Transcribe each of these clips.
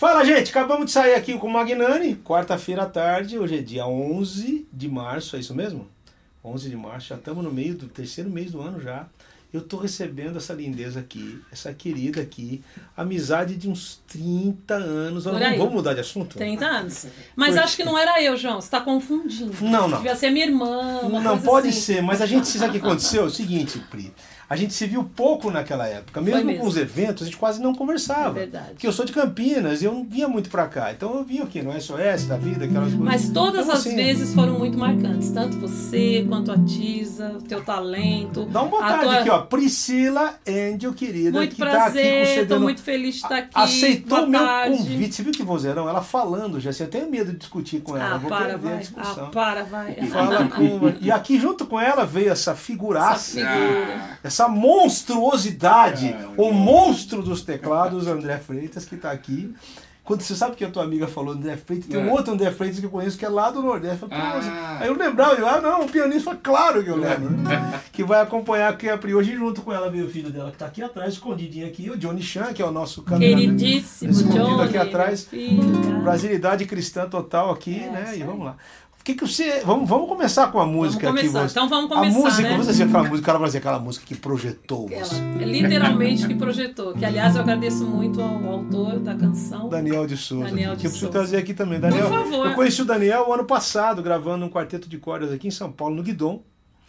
Fala, gente, acabamos de sair aqui com o Magnani, quarta-feira à tarde, hoje é dia 11 de março, é isso mesmo? 11 de março, já estamos no meio do terceiro mês do ano já. Eu tô recebendo essa lindeza aqui, essa querida aqui, amizade de uns 30 anos. Por Vamos, aí. vamos mudar de assunto? 30 anos. Mas Por acho que não era eu, João. Você tá confundindo. Não, não. Devia ser minha irmã. Não, pode assim. ser, mas a gente sabe o que aconteceu? É o seguinte, Pri. A gente se viu pouco naquela época. Mesmo, mesmo. com os eventos, a gente quase não conversava. É verdade. Porque eu sou de Campinas e eu não vinha muito pra cá. Então eu vinha aqui no SOS da vida, aquelas coisas. Mas todas Então, as assim, vezes foram muito marcantes. Tanto você quanto a Tisa, o teu talento. Dá uma tarde tua- aqui, ó. Priscila Angel, querida, Muito que tá aqui prazer, tô muito feliz de estar aqui. Aceitou meu convite. Você viu que vozeirão? Ela falando já. Você tem medo de discutir com ela. Ah, eu vou para, vai. discussão. Ah, para, vai. Fala com. E aqui junto com ela veio essa figuraça. Essa figura. essa monstruosidade, o monstro dos teclados, André Freitas, que está aqui. Quando você sabe que a tua amiga falou André Freitas, tem um É. outro André Freitas que eu conheço que é lá do Nordeste. Eu falei, "Pô, Ah. Aí eu lembrava, eu, ah, não, o pianista, claro que eu lembro. que vai acompanhar aqui a Pri hoje junto com ela, veio o filho dela que está aqui atrás, escondidinho aqui, o Johnny Chan, que é o nosso cameraman. Queridíssimo Escondido Johnny, aqui atrás. Brasilidade cristã total aqui, É, né? E vamos lá. O que que você. Vamos, vamos começar com a música Vamos aqui. começar. você. Então vamos a começar, música, né? você dizia aquela música, ela vai dizer aquela música que projetou Ela, você. é literalmente que projetou. Que, aliás, eu agradeço muito ao autor da canção. Daniel de Souza. Daniel que de eu preciso trazer aqui também. Daniel, favor. Eu conheci o Daniel o ano passado, gravando um quarteto de cordas aqui em São Paulo, no Guidon.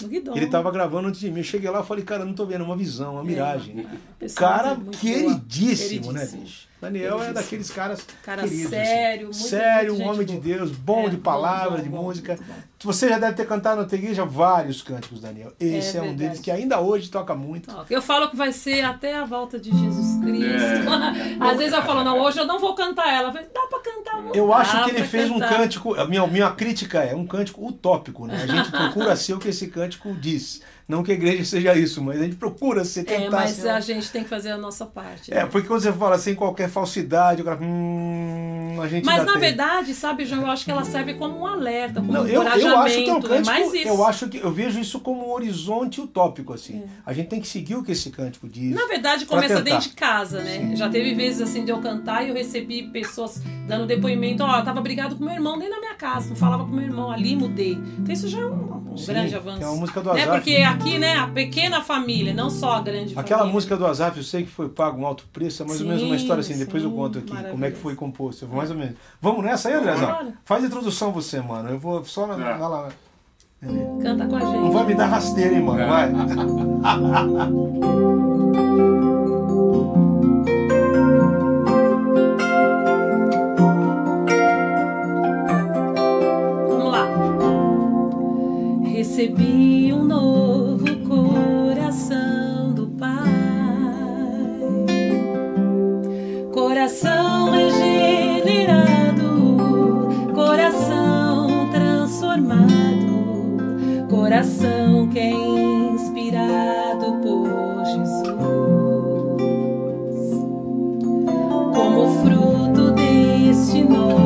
No. Ele estava gravando antes de mim. Eu cheguei lá e falei, cara, não tô vendo uma visão, uma miragem. Pessoa Cara boa. queridíssimo, né, bicho? Daniel é daqueles caras Cara queridos. sério, assim. muito- sério, um homem gente de boa. Deus, bom É, de palavra, bom, de bom, música. Muito. Você já deve ter cantado na tua igreja vários cânticos, Daniel. Esse é, É um deles que ainda hoje toca muito. Eu falo que vai ser até a volta de Jesus Cristo. É. Às vezes eu falo, não, hoje eu não vou cantar ela. Falei, Dá pra cantar. amor. Eu acho que ele fez um cantar. cântico. A minha, minha crítica é um cântico utópico, né? A gente procura ser o que esse cântico diz. Não que a igreja seja isso, mas a gente procura ser tentar É, mas ser. a gente tem que fazer a nossa parte. É, né? porque quando você fala sem qualquer falsidade, o cara. Hum, a gente Mas na tem. verdade, sabe, João, eu acho que ela serve como um alerta, como Não, um eu, acho que é um é cântico. mais isso. Eu acho que eu vejo isso como um horizonte utópico, assim. A gente tem que seguir o que esse cântico diz. Na verdade, começa tentar. dentro de casa, né? Já teve vezes assim de eu cantar e eu recebi pessoas dando depoimento, ó, eu tava brigado com meu irmão dentro da minha casa, não falava com meu irmão, ali mudei. Então isso já é um, um Sim, grande avanço. é uma música do né? Azaf. Porque aqui, né, a pequena família, não só a grande Aquela família. música do Azaf, eu sei que foi pago um alto preço, é mais ou menos uma Sim, história assim, depois eu sim, conto aqui como é que foi composto, mais ou menos. Vamos nessa aí? Bora. Faz a introdução você, mano. Eu vou só na, Tá. na, lá. Canta com a gente. Não vai me dar rasteira, hein, mano? Vai. Vamos lá. Recebi um novo coração que é inspirado por Jesus. Como fruto deste novo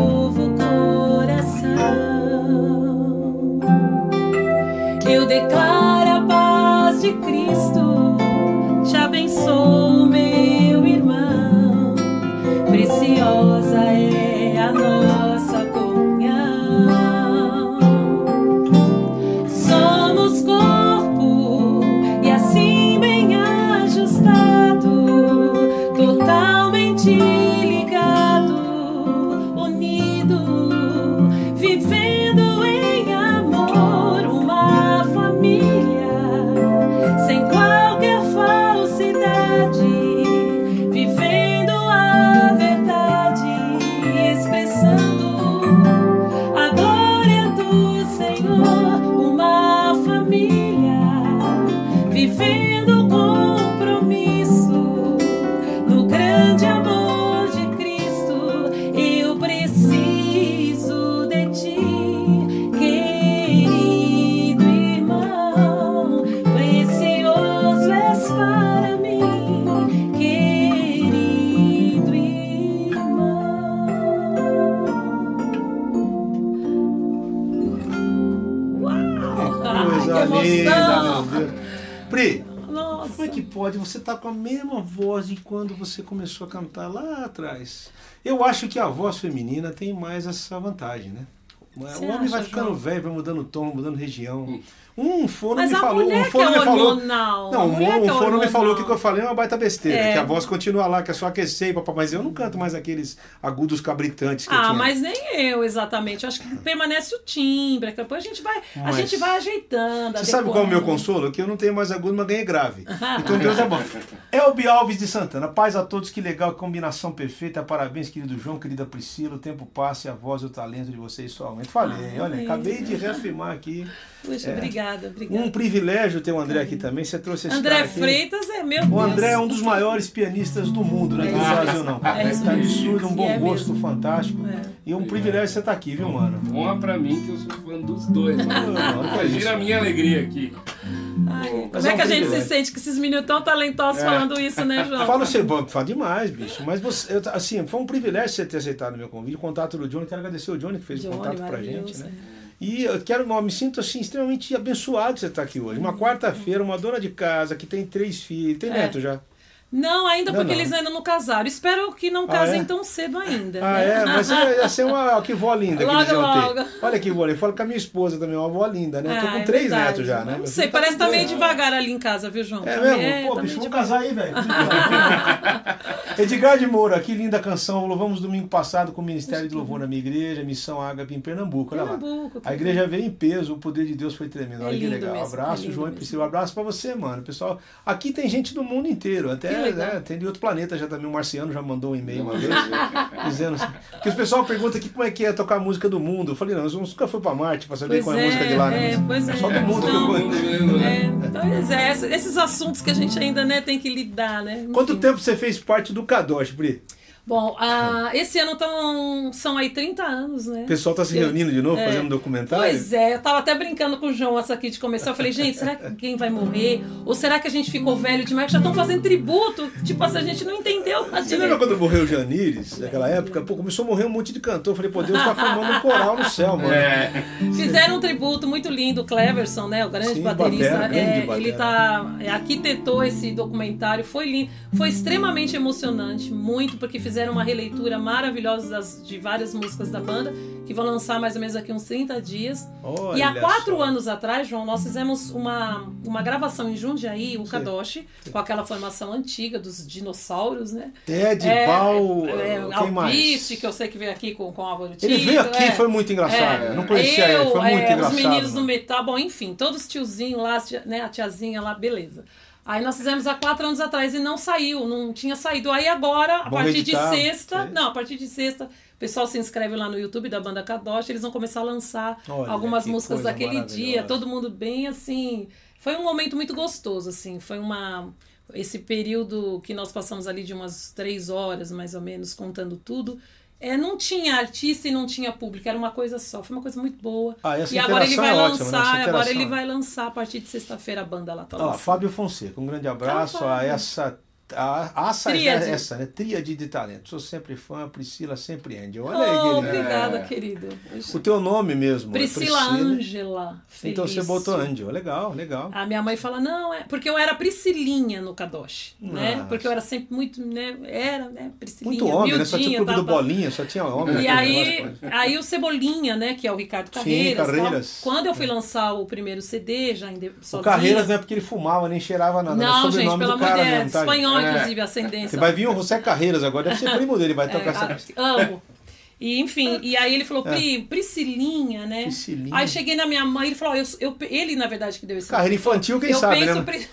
com a mesma voz de quando você começou a cantar lá atrás. Eu acho que a voz feminina tem mais essa vantagem, né? Você o homem vai acha, ficando João? velho, vai mudando tom, mudando região. Um fono Mas me a falou, um que fono é me falou. hormonal. Não, a um, que é fono me falou que o que eu falei é uma baita besteira, É. que a voz continua lá, que é só aquecer, papai, mas eu não canto mais aqueles agudos cabritantes que eu Ah, tinha. mas nem eu exatamente. Eu acho que permanece o timbre. que Depois a gente vai, a Mas- gente vai ajeitando. Você sabe qual é o meu consolo? Que eu não tenho mais agudo, mas ganhei grave. Então Deus é bom. Elbi Alves de Santana. Paz a todos, que legal, que combinação perfeita. Parabéns, querido João, querida Priscila. O tempo passa e a voz e o talento de vocês só aumenta. Falei, Ah, olha, acabei de reafirmar aqui. Puxa, É. obrigada, obrigada. Um privilégio ter o André aqui também. Você trouxe esse André cara aqui. Freitas é meu O Deus. André é um dos maiores pianistas do mundo, né? Do É. Brasil não. É isso tá absurdo, um bom É gosto mesmo. fantástico. É. E um privilégio você estar aqui, viu, mano? Honra pra mim que eu sou fã dos dois, não é. Imagina a minha alegria aqui. Ai, como é é que a gente se sente que esses meninos tão talentosos É. falando isso, né, João? Fala você, fala demais, bicho. Mas você, eu, assim, foi um privilégio você ter aceitado o meu convite, o contato do Johnny. Quero agradecer o Johnny que fez o Johnny, contato pra gente, né? E eu quero, eu me sinto assim extremamente abençoado de você estar aqui hoje. Uma quarta-feira, uma dona de casa que tem três filhos, tem É. neto já. Não, ainda Não, porque não. eles ainda não casaram. Espero que não Ah, casem é? tão cedo ainda. Ah, né? é, mas ia ia ser uma que vó linda que Logo, eles iam logo. ter. Olha que vó, eu falo com a minha esposa também, uma avó linda, né? Eu tô Ah, com é três verdade. netos já, né? Não Meu sei, tá parece que tá meio dois. devagar ali em casa, viu, João? É mesmo? meio- Pô, tá bicho, vamos casar aí, velho. Edgar de Moura, que linda canção. Louvamos domingo passado com o Ministério de Louvor na minha igreja, Missão Ágape em Pernambuco. Olha lá. Pernambuco, A igreja veio em peso, o poder de Deus foi tremendo. É Olha que legal. mesmo, abraço, é João e. Priscila. Um abraço pra você, mano. Pessoal, aqui tem gente do mundo inteiro. Até Que legal. né, tem de outro planeta já também. O Marciano já mandou um e-mail uma vez. dizendo assim. Porque o pessoal pergunta aqui como é que é tocar música do mundo. Eu falei, não, eu nunca fui pra Marte pra saber Pois qual é a é, música de lá, né? é, pois é. Só do mundo que eu né? É, pois é, esses- assuntos que a gente ainda né, tem que lidar, né? Quanto Enfim. tempo você fez parte do Kadosh, Pri? Bom, ah, esse ano tão, são aí 30 anos, né? O pessoal tá se reunindo de novo, É. fazendo documentário? Pois é, eu tava até brincando com o João antes aqui de começar. Eu falei, gente, será que alguém vai morrer? Ou será que a gente ficou velho demais? Já estão fazendo tributo. Tipo assim, a gente não entendeu. a Você direito. lembra quando morreu o Janires, naquela época? Pô, começou a morrer um monte de cantor. Eu falei, pô, Deus tá formando um coral no céu, mano. É. Fizeram um tributo muito lindo, o Cleverson, né? O grande Sim, baterista. batera, grande é, batera. ele tá. é, arquitetou esse documentário, foi lindo. Foi extremamente emocionante, muito, porque fizeram uma releitura maravilhosa das- de várias músicas da banda, que vão lançar mais ou menos aqui uns 30 dias. Olha e há quatro só. anos atrás, João, nós fizemos uma, uma gravação em Jundiaí, o Kadoshi, com aquela formação antiga dos dinossauros, né? Ted, É, Bal, é, quem mais? Alpiste, que eu sei que veio aqui com, com o Álvaro Ele veio aqui, é. foi muito engraçado. É, não conhecia eu, ele, foi muito é, engraçado. Os meninos do mano. metal, bom, enfim, todos os tiozinhos lá, né, a tiazinha lá, beleza. Aí nós fizemos há quatro anos atrás e não saiu, não tinha saído. Aí agora, a Vamos partir de editar, sexta, sim. não, a partir de sexta, o pessoal se inscreve lá no YouTube da banda Kadosh, eles vão começar a lançar Olha, algumas músicas daquele dia, todo mundo bem assim. Foi um momento muito gostoso, assim, foi uma esse período que nós passamos ali de umas três horas, mais ou menos, contando tudo. É, não tinha artista e não tinha público, era uma coisa só. Foi uma coisa muito boa. Ah, e agora ele interação vai é ótima, né? lançar, Essa agora ele é- vai lançar a partir de sexta-feira a banda lá tá lançando. Fábio Fonseca, um grande abraço a Fábio. essa. A, essa, Tríade. essa, né? Tríade de talento. Sou sempre fã, Priscila sempre Andy. Olha aí, Oh, querida. obrigada, É. querido. O teu nome mesmo. é Priscila Ângela. Então você botou Angel. Legal, legal. A minha mãe fala, não, é porque eu era Priscilinha no Kadosh, né? Porque eu era sempre muito, né? Era, né? Priscilinha, Muito homem, né? Só tinha o clube do tal, tal. Bolinha, só tinha homem. E naquele aí, negócio. aí o Cebolinha, né? Que é o Ricardo Sim, Carreiras. tal. Carreiras. Quando eu fui lançar o primeiro CD, já em O. Carreiras não é porque ele fumava, nem cheirava nada. Não, gente, pelo do amor de Deus. mesmo, espanhol, É. inclusive, ascendência. Você vai vir o José Carreiras agora, deve ser primo dele, vai tocar essa. É, amo. E, enfim, e aí ele falou, Pri, Priscilinha, né? É. Priscilinha. Aí cheguei na minha mãe, ele falou, eu, eu, ele na verdade que deu esse Carreira infantil, quem eu sabe, penso, né? Pri-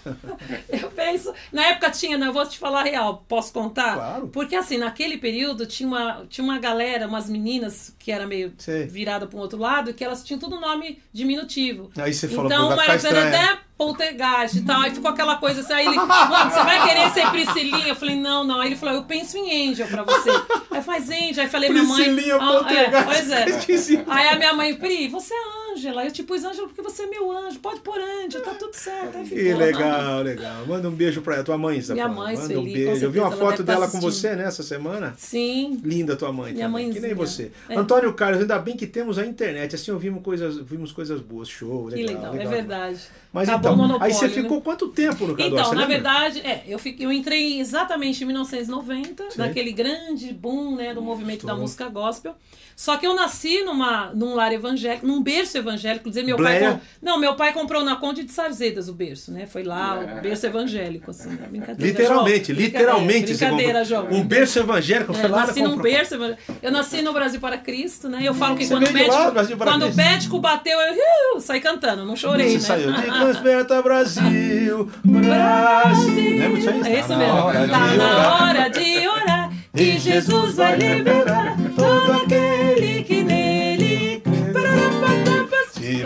eu penso, na época tinha, né, eu vou te falar a real, posso contar? Claro. Porque assim, naquele período tinha uma, tinha uma galera, umas meninas que era meio Sei. virada para um outro lado, que elas tinham tudo nome diminutivo. Aí você falou, então, vai ficar era estranho. até poltergeist e tal. Aí ficou aquela coisa assim. Aí ele, mano, você vai querer ser Priscilinha? Eu falei, não, não. Aí ele falou, eu penso em Angel pra você. Aí faz Angel. Aí falei, minha mãe. Priscilinha ah, é, Poltergeist, pois é. Aí a minha mãe, Pri, você é Ângela. Eu te pus Ângela porque você é meu anjo. Pode pôr Ângela, tá tudo certo. Aí Que ficou. legal, legal. Manda um beijo pra tua mãe, você Minha falando. mãe, Manda Sueli, um beijo. Eu vi uma foto deve tá dela com você nessa semana. Sim. Linda tua mãe Minha também, que nem você. É. Antônio Carlos, ainda bem que temos a internet, assim ouvimos coisas, vimos coisas boas, show, Que legal. legal, é verdade. Mas Acabou então, aí você né? ficou quanto tempo no Cadó? Então, na verdade, é, eu, fiquei, eu entrei exatamente em 1990, Sim. naquele grande boom né, do movimento da Estou. música gospel. Só que eu nasci numa, num lar evangélico, num berço evangélico. Dizer, meu pai. Com- Não, meu pai comprou na Conde de Sarzedas o berço, né? Foi lá, É. o berço evangélico, assim. né? Brincadeira, Literalmente, João. literalmente. Brincadeira, comprou. João. Um berço evangélico, É, foi lá nasci na num comprou. berço evangélico. Eu nasci no Brasil para Cristo, né? Eu falo que Você quando, o lá, médico, para quando o médico bateu, eu uh, saí cantando, não chorei, Você né? saiu de Transperta Brasil, Brasil. Lembra disso aí? É isso Tá mesmo. tá na orar. hora de orar. Que Jesus vai libertar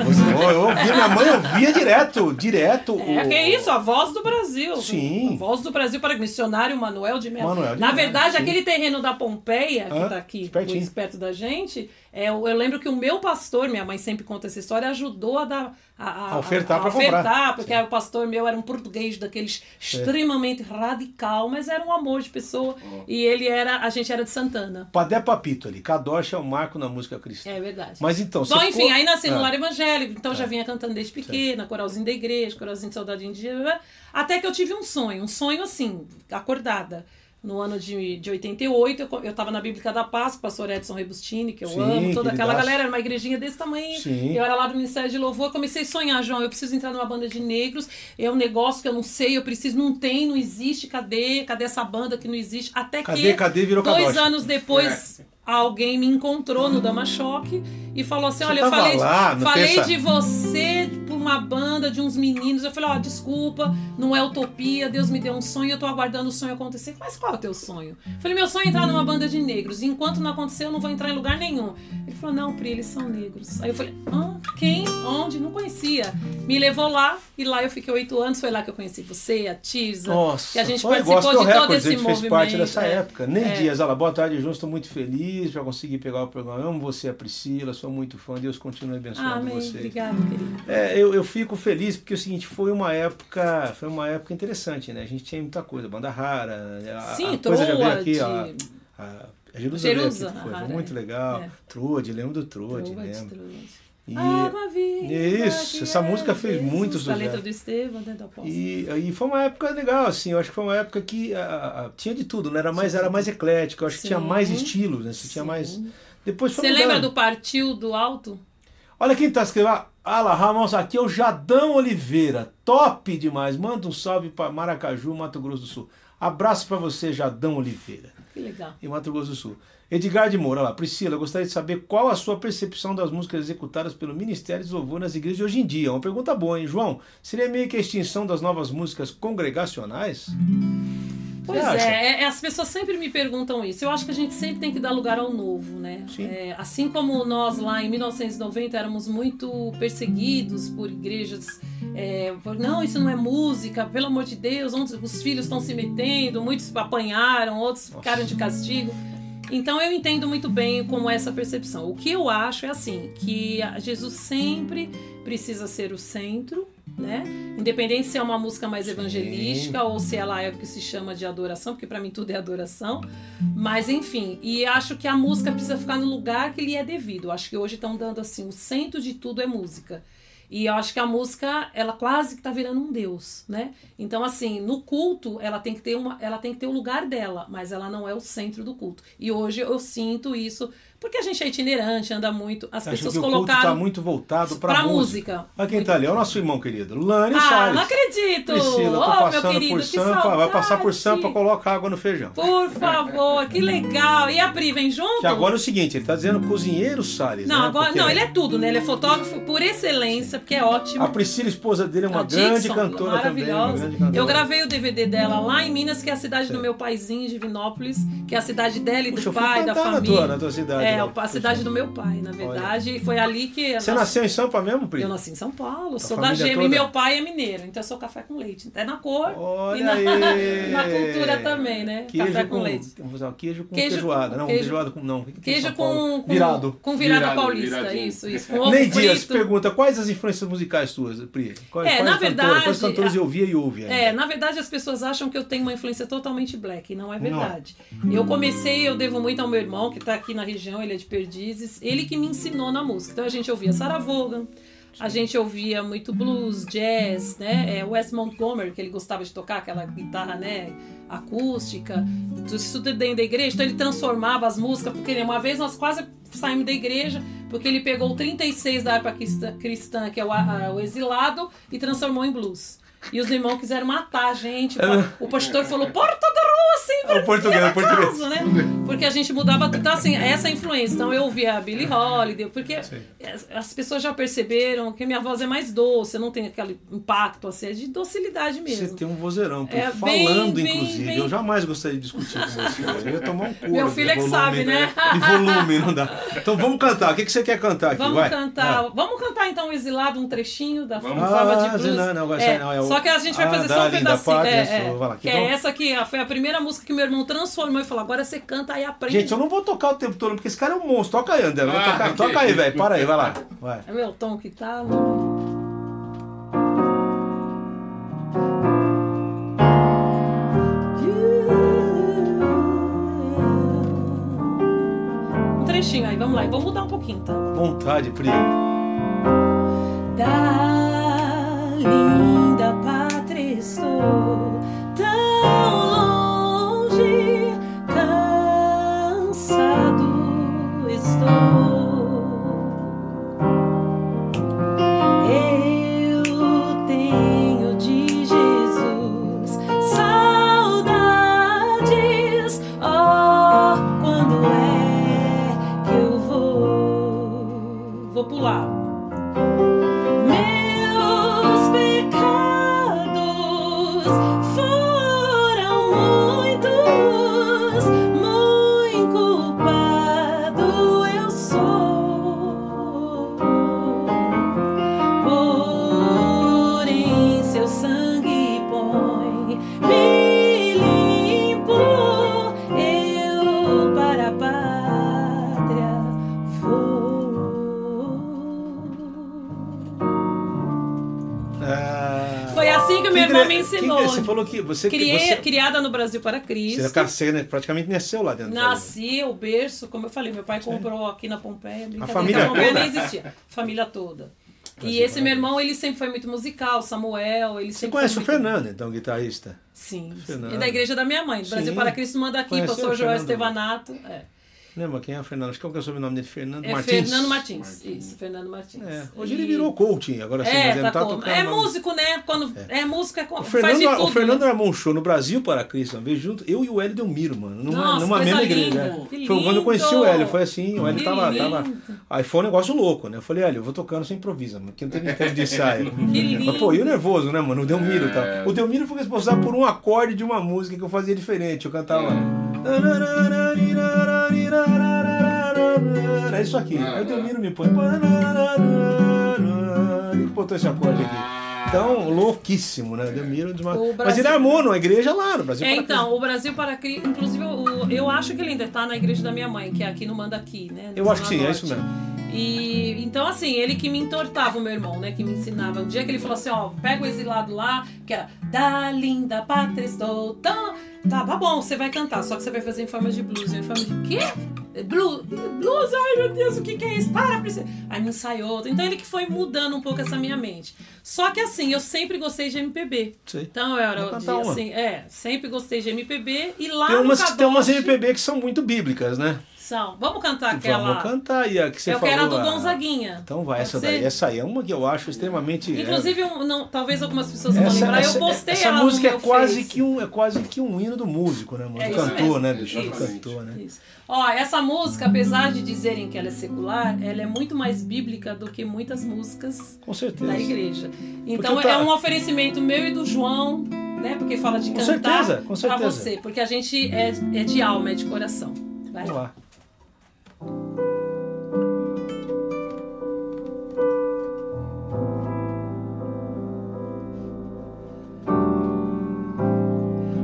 Você- eu, ouvia, minha mãe ouvia direto, direto. É, o- que é isso, a voz do Brasil. Sim. A voz do Brasil para missionário Manuel de Melo. Manuel de Na verdade, sim. aquele terreno da Pompeia, que está aqui perto da gente, é, eu lembro que o meu pastor, minha mãe sempre conta essa história, ajudou a dar. A, A ofertar a, pra ofertar, comprar. porque o pastor meu era um português daqueles extremamente radical, mas era um amor de pessoa. E ele era, a gente era de Santana. Padé Papito ali, Kadosh é o marco na música cristã. É verdade. Mas então, Bom, ficou- enfim, aí nasci no Ah. lar evangélico, então já vinha cantando desde pequena, coralzinho da igreja, coralzinho de saudade indígena, até que eu tive um sonho, um sonho assim, acordada. No ano de, de 88, eu, co- eu tava na Bíblica da Paz, com o pastor Edson Rebustini, que eu Sim, amo, toda aquela galera, era uma igrejinha desse tamanho. Sim. Eu era lá do Ministério de Louvor, comecei a sonhar, João, eu preciso entrar numa banda de negros, é um negócio que eu não sei, eu preciso, não tem, não existe, cadê? Cadê essa banda que não existe? Até Cadê, que cadê, virou dois anos depois, alguém me encontrou no Dama Choque e falou assim: Você Olha, eu falei, lá falei de você por uma banda de uns meninos. Eu falei: Ó, desculpa, não é utopia, Deus me deu um sonho, eu tô aguardando o sonho acontecer. Mas qual é o teu sonho? Eu falei: Meu sonho é entrar numa banda de negros. E enquanto não acontecer, eu não vou entrar em lugar nenhum. Ele falou: Não, Pri, eles são negros. Aí eu falei: Hã? Quem? Onde? Não conhecia. Me levou lá e lá eu fiquei oito anos. Foi lá que eu conheci você, a Tisa. Nossa, que a gente participou de todo Records, esse a gente movimento. fez parte dessa é. época. Nem É. Dias, olha, boa tarde, João. Estou muito feliz para conseguir pegar o programa. Amo você, a Priscila, sou muito fã. Deus continue abençoando Amém. vocês. Obrigada, querido. É, eu, eu fico feliz porque é o seguinte, foi uma época, foi uma época interessante, né? A gente tinha muita coisa, banda rara, a, Sim, a coisa já veio aqui, de- a, a, a Jerusa veio aqui, foi, foi é. muito legal. É. Trude, lembro do Trude, Trude, lembro. Trude. E, Água viva Isso, essa música fez muito A sucesso. letra do Estevão, né, da Apóstolo. E, e foi uma época legal, assim, eu acho que foi uma época que ah, ah, tinha de tudo, né? Era mais, era mais eclética, eu acho que tinha Sim. mais estilos, né? Você tinha Sim. mais. Depois Você lembra mudando. do Partiu do Alto? Olha quem tá escrevendo. Ah lá, Ramos, aqui é o Jadão Oliveira. Top demais. Manda um salve para Maracaju, Mato Grosso do Sul. Abraço para você, Jadão Oliveira, Que legal. em Mato Grosso do Sul. Edgar de Moura, lá. Priscila, gostaria de saber qual a sua percepção das músicas executadas pelo Ministério de Louvor nas igrejas de hoje em dia. Uma pergunta boa, hein, João? Seria meio que a extinção das novas músicas congregacionais? Pois é, é, as pessoas sempre me perguntam isso. Eu acho que a gente sempre tem que dar lugar ao novo, né? É, assim como nós lá em 1990 éramos muito perseguidos por igrejas, é, por, não, isso não é música, pelo amor de Deus, onde os filhos estão se metendo, muitos apanharam, outros ficaram de castigo. Então eu entendo muito bem como é essa percepção. O que eu acho é assim, que Jesus sempre precisa ser o centro, né? Independente se é uma música mais Sim. evangelística ou se ela é o que se chama de adoração, porque para mim tudo é adoração. Mas enfim, e acho que a música precisa ficar no lugar que lhe é devido. Acho que hoje estão dando assim, o centro de tudo é música. E eu acho que a música, ela quase que tá virando um deus, né? Então, assim, no culto, ela tem que ter uma, ela tem que ter o lugar dela, mas ela não é o centro do culto. E hoje eu sinto isso, porque a gente é itinerante, anda muito, as Acho pessoas que o culto está colocaram muito voltado para música. música. Olha quem tá ali, é o nosso irmão querido, Lânio Ah, Salles. não acredito! Priscila, oh, passando querido, por Sampa, vai passar por! Sampa, coloca água no feijão. Por favor, que legal! E a Pri, vem junto? Que agora é o seguinte, ele tá dizendo cozinheiro Salles. Não, né? agora, Porque- não, ele é tudo, né? Ele é fotógrafo por excelência. porque é ótimo. A Priscila, esposa dele, é uma A grande Dixon, cantora também. Maravilhosa. grande cantora. Eu gravei o DVD dela lá em Minas, que é a cidade Sei. do meu paizinho, Divinópolis, que é a cidade dela e do pai, da cantar na família. tua- na tua cidade É, lá. a cidade do meu pai, na verdade. E foi ali que. a Você nasceu em Sampa mesmo, Pri? Eu nasci em São Paulo, sou da gema toda? e meu pai é mineiro, então eu sou café com leite. Até na cor Olha e na, na cultura também, né? Queijo café com, com, leite. Vamos usar queijo com Queijo feijoada. com- não, queijo- feijoada com. Não, o que que tem em Queijo com, com Virado. Com virada Virado, paulista, viradinho. isso, isso. Com Ney Dias pergunta quais as influências musicais tuas, Pri? Quais, É, quais na verdade, Quais cantores a- eu ouvia e ouve ainda? É, na verdade as pessoas acham que eu tenho uma influência totalmente black, e não é verdade. Eu comecei, eu devo muito ao meu irmão, que tá aqui na região, ele é de Perdizes, ele que me ensinou na música. Então a gente ouvia Sarah Vaughan, a gente ouvia muito blues, jazz, né? É, Wes Montgomery, que ele gostava de tocar aquela guitarra, né? Acústica, isso tudo dentro da igreja. Então ele transformava as músicas, porque uma vez nós quase saímos da igreja, porque ele pegou o 36 da harpa cristã, cristã, que é o, a- o exilado, e transformou em blues. E os irmãos quiseram matar a gente. O pa- O pastor falou, porta da rua, É o português, é né? Porque a gente mudava tudo. Então, assim, essa influência. Então, eu ouvia a Billie Holiday, porque Sim. as- as pessoas já perceberam que minha voz é mais doce, não tem aquele impacto, assim, é de docilidade Você mesmo. tem um vozeirão, É, falando, bem, inclusive. bem. Eu jamais gostaria de discutir com você. Eu ia tomar um couro. Meu filho é que volume, sabe, né? De volume, não dá. Então vamos cantar. O que que você quer cantar aqui? Vamos Vai. cantar. Vai. Vamos cantar então o exilado, um trechinho da Vamos. forma Ah, de blues. não, não, agora É, sai não, é o- Só que a gente vai Ah, fazer da só um pedacinho. é, é, vai lá, que então- é essa que foi a primeira música que meu irmão transformou e falou: agora você canta aí aprende. Gente, eu não vou tocar o tempo todo, porque esse cara é um monstro. Toca aí, André. Ah, tocar. ok. Toca aí, velho. Para aí, vai lá. Vai. É meu tom que tá. não. Um trechinho aí, vamos lá. E vamos mudar um pouquinho, tá? Vontade, Pri. Da estou tão longe, cansado estou. Você falou que você... Criei- você, Criada no Brasil para Cristo. você, você né, praticamente nasceu lá dentro. Nasci, o berço, como eu falei, meu pai comprou aqui na Pompeia. brincadeira, família a Pompeia toda? nem existia. Família toda. E esse meu irmão, ele sempre foi muito musical, Samuel, ele Você conhece o muito... Fernando, então, guitarrista? Sim. Fernando. E da igreja da minha mãe. Do Brasil Sim. para Cristo manda aqui, Conheceu pastor o Joel Fernando? Estevanato. É, Lembra quem é o Fernando? Acho que qual que é o sobrenome dele? Fernando é Martins? Fernando Martins. Martins. Isso, Fernando Martins. É, hoje E- ele virou coaching, agora sim, É, mas ele não tá tá tocando. é músico, né? Quando é, músico, é, co- O faz de Fernando, tudo. o Fernando né? armou um show no Brasil para Cristo, uma vez junto, eu e o Hélio Delmiro, mano, numa, Nossa, numa mesma igreja. linda. né? Foi quando eu conheci lindo. o Hélio, foi assim, o Hélio tava, tava. lindo. Aí foi um negócio louco, né? Eu falei, Hélio, eu vou tocando, você improvisa, mano, que não tem tempo de ensaio. Lindo. Mas, pô, e o nervoso, né, mano? O Delmiro. É. O Delmiro foi responsável por um acorde de uma música que eu fazia diferente. Eu cantava. É isso aqui. Aí o Delmiro me põe. Ele botou esse acorde aqui. Então, louquíssimo, né? Delmiro de uma... O Mas Brasil- ele armou numa igreja lá no Brasil. É, então, o Brasil para Cristo, inclusive, o- eu acho que ele ainda tá na igreja da minha mãe, que é aqui no Mandaqui, né? no Eu acho que sim, é Norte. isso mesmo. E então, assim, ele que me entortava, o meu irmão, né? Que me ensinava. Um dia que ele falou assim: ó, pega o exilado lá, que era da linda pátria estou tão. Tá, tá bom, você vai cantar, só que você vai fazer em forma de blues. Eu em forma de quê? Blues? Blues? Ai, meu Deus, o que, que é isso? Para, princesa. Aí me ensaiou. Então ele que foi mudando um pouco essa minha mente. Só que assim, eu sempre gostei de MPB. Sei. Então eu era de, assim, é, sempre gostei de MPB. E lá Tem umas, tem umas MPB que são muito bíblicas, né? São. Vamos cantar Vamos aquela. cantar aí, a que você eu falou. quero a do Gonzaguinha. Então vai, Pode essa ser? daí. Essa aí é uma que eu acho extremamente. é, Inclusive, um- não, talvez algumas pessoas não vão essa, lembrar, essa, eu postei essa ela música no é quase Face. que um é quase que um hino do músico, né, mano? É do cantor, mesmo. né, bicho? Do cantor, né? Isso. Ó, essa música, apesar de dizerem que ela é secular, ela é muito mais bíblica do que muitas músicas da igreja. Então eu é tá- um oferecimento meu e do João, né? Porque fala de Com cantar certeza, com pra certeza. você. Porque a gente é, é de alma, é de coração. Vai. Vamos lá.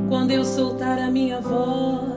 Quando eu soltar a minha voz,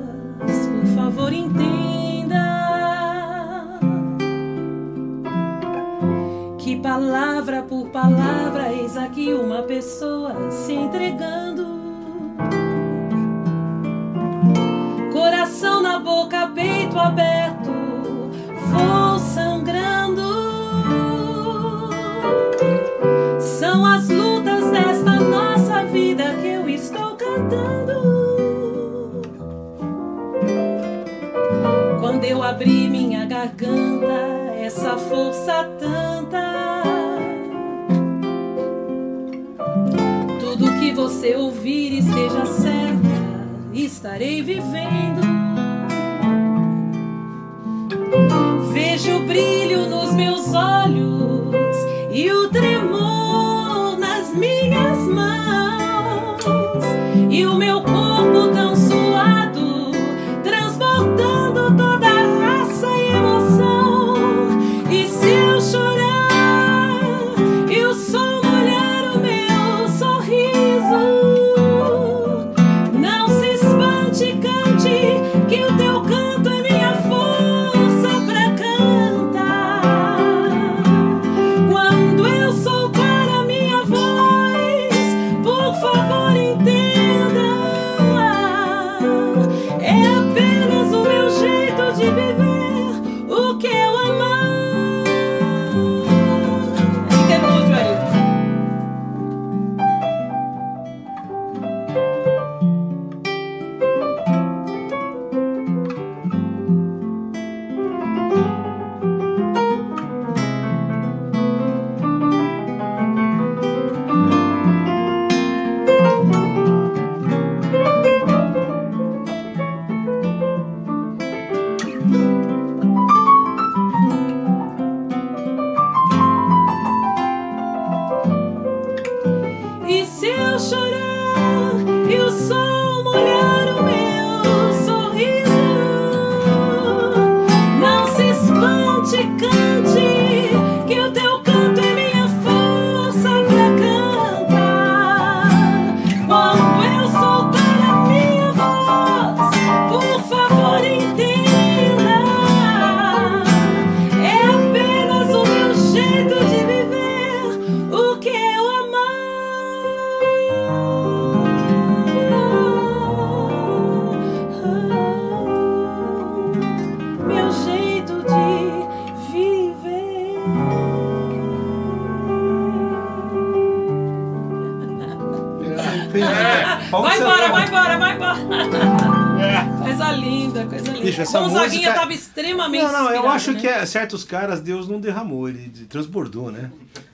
certos caras Deus não derramou, ele transbordou, né?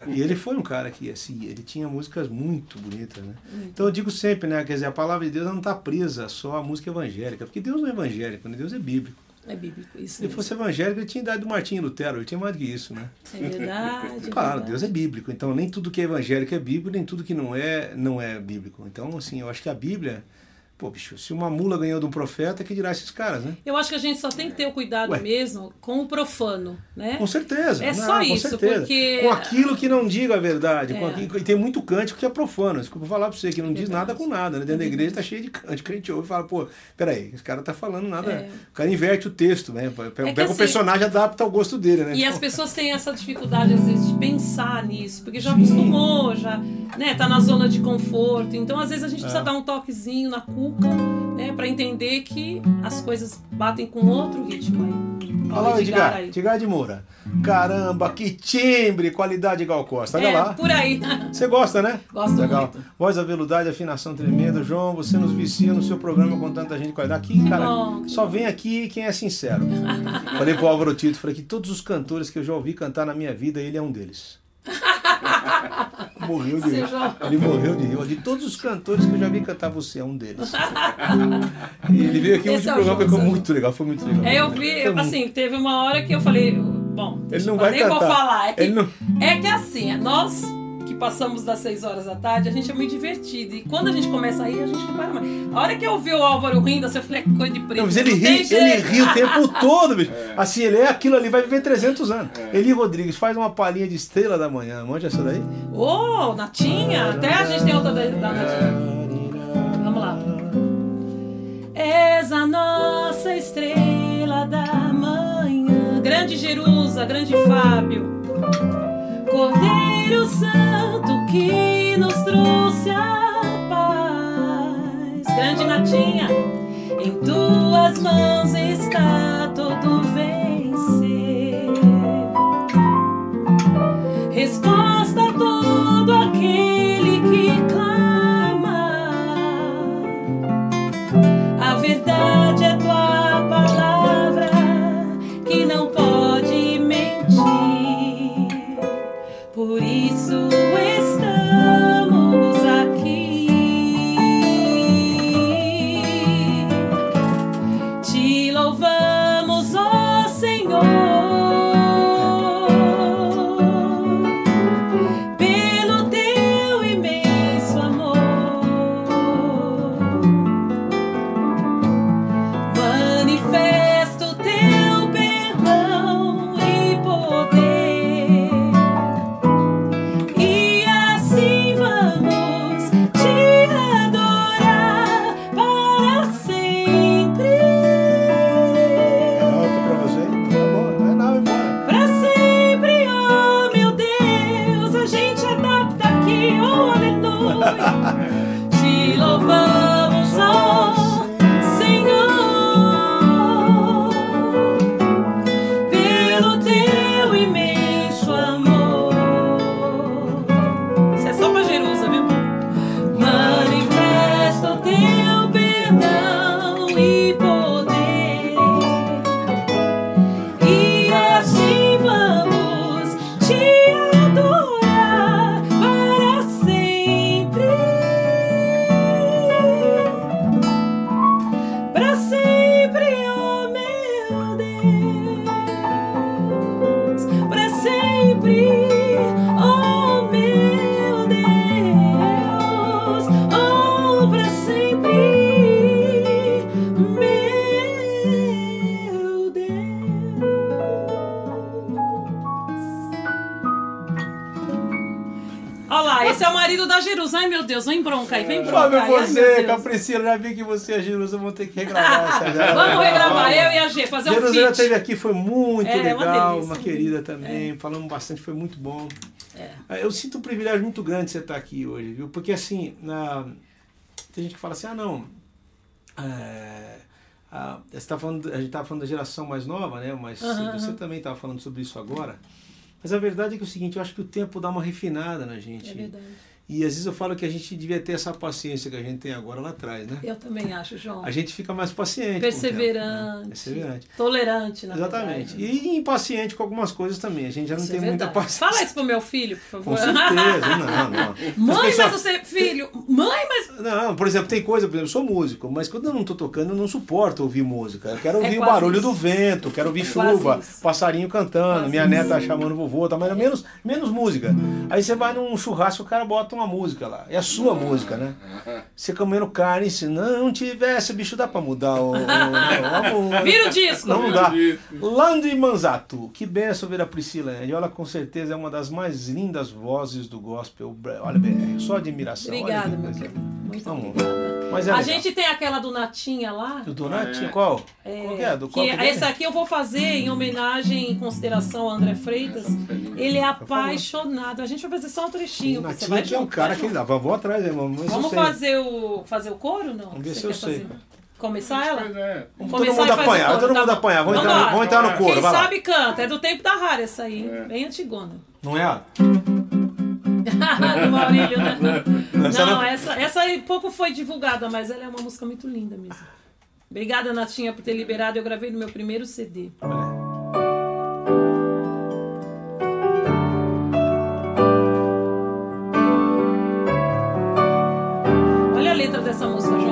E ele foi um cara que, assim, ele tinha músicas muito bonitas, né? Então eu digo sempre, né? Quer dizer, a palavra de Deus não está presa só à música evangélica, porque Deus não é evangélico, né? Deus é bíblico. É bíblico, isso Se ele fosse evangélico, ele tinha idade do Martinho Lutero, ele tinha mais do que isso, né? É verdade. é Claro, verdade. Deus é bíblico, então nem tudo que é evangélico é bíblico, nem tudo que não é, não é bíblico. Então, assim, eu acho que a Bíblia, pô, bicho, se uma mula ganhou de um profeta, que dirá esses caras, né? Eu acho que a gente só tem que ter o cuidado Ué. mesmo com o profano, né? Com certeza. É Não, só com isso, certeza. porque- Com aquilo que não diga a verdade. Com É. aquilo, e tem muito cântico que é profano. Vou falar pra você, que não diz nada com nada. Né? Dentro da igreja tá cheio de cântico. A gente ouve e fala, pô, peraí, esse cara tá falando nada. É. O cara inverte o texto, né? Pega, que pega o assim- personagem e adapta ao gosto dele, né? E Então, as pessoas têm essa dificuldade, às vezes, de pensar nisso, porque já acostumou, já né, tá na zona de conforto. Então, às vezes, a gente precisa É. dar um toquezinho na né, pra entender que as coisas batem com outro ritmo aí. Olha lá o Edgar Edgar, aí. Edgar de Moura. Caramba, que timbre, qualidade Gal Costa. Olha é, lá. por aí. Você gosta, né? Gosto Legal. muito. Voz aveludade, afinação tremenda. João, você nos vicia no seu programa com tanta gente de qualidade. Aqui, cara, bom. só vem aqui quem é sincero. falei pro Álvaro Tito, falei que todos os cantores que eu já ouvi cantar na minha vida, ele é um deles. morreu de rir. Ele morreu de rir. De todos os cantores que eu já vi cantar, você é um deles. e ele veio aqui último é programa, foi muito legal, foi muito legal. É, eu vi, muito- assim, teve uma hora que eu falei, bom, deixa não eu- vai nem vou cantar. falar. É que, Ele não- é que assim, é nós que passamos das 6 horas da tarde, a gente é muito divertido. E quando a gente começa a rir, a gente não para mais. A hora que eu vi o Álvaro rindo, assim, eu falei, que coisa de preto. Não, mas ele não ri, ele ri o tempo todo, bicho. Assim, ele é aquilo ali, vai viver 300 anos. Eli Rodrigues faz uma palhinha de estrela da manhã. Mande essa daí? Ô, Natinha, até a gente tem outra da, da Natinha. Vamos lá. És a nossa estrela da manhã. Grande Jerusa, grande Fábio. Cordeiro Santo que nos trouxe a paz. Grande Natinha, em tuas mãos está todo Priscila, já vi que você e a Jerusa vão ter que regravar essa já. Vamos regravar, eu e a G, fazer um Jerusa já feat. esteve aqui, foi muito É, uma legal, delícia. uma querida também, falamos bastante, foi muito bom. É. Eu sinto um privilégio muito grande você estar aqui hoje, viu? Porque assim, na... tem gente que fala assim, ah não, é, a, você tá falando, a gente estava falando da geração mais nova, né? Mas Aham, você também estava falando sobre isso agora. Mas a verdade é que é o seguinte, eu acho que o tempo dá uma refinada na gente. É verdade. E às vezes eu falo que a gente devia ter essa paciência que a gente tem agora lá atrás, né? Eu também acho, João. A gente fica mais paciente. o tempo, né? Perseverante. Perseverante. Tolerante, na Exatamente. verdade. E impaciente com algumas coisas também. A gente já não Isso tem é muita paciência. Fala isso pro meu filho, por favor. Com certeza, não, não. Mãe, As pessoas- mas você. Filho, mãe, mas. Não, por exemplo, tem coisa, por exemplo, eu sou músico, mas quando eu não tô tocando, eu não suporto ouvir música. Eu quero É ouvir o quase barulho isso. do vento, quero ouvir É chuva, passarinho cantando, Quase minha isso. neta chamando vovô, tá, mas menos, menos música. Aí você vai num churrasco, o cara bota uma música lá. É a sua música, né? Você comendo carne, se não tivesse, bicho, dá pra mudar o. o- o- o- Vira o disco. Não Vira dá. Landry Manzato, que benção ver a Priscila. E ela com certeza é uma das mais lindas vozes do gospel. Olha, bem, só admiração. olha Obrigada, meu querido. Muito Vamos. obrigada. Mas é a legal. gente tem aquela do Natinha lá. Do Donati, É. qual? É, Qual que é? Do que é? essa aqui eu vou fazer em homenagem em consideração a André Freitas. Ele é apaixonado. A gente vai fazer só um trechinho. O Você vai Natinha que é um cara que dá. Vou atrás, irmão. Mas Vamos fazer o fazer o coro não? Vamos ver se Você eu quer sei. fazer? Começar ela? Pois é. Vamos Começar todo mundo apanhar, coro, todo tá mundo apanhar. Vamos entrar, vamos entrar no coro, Quem vai lá. sabe canta. É do tempo da Rara essa aí. É. Bem antigona. Não é? do Maurílio, né? Essa não, não- essa, essa aí pouco foi divulgada, mas ela é uma música muito linda mesmo. Obrigada, Natinha, por ter liberado. Eu gravei no meu primeiro CD. Olha. Olha a letra dessa música, João.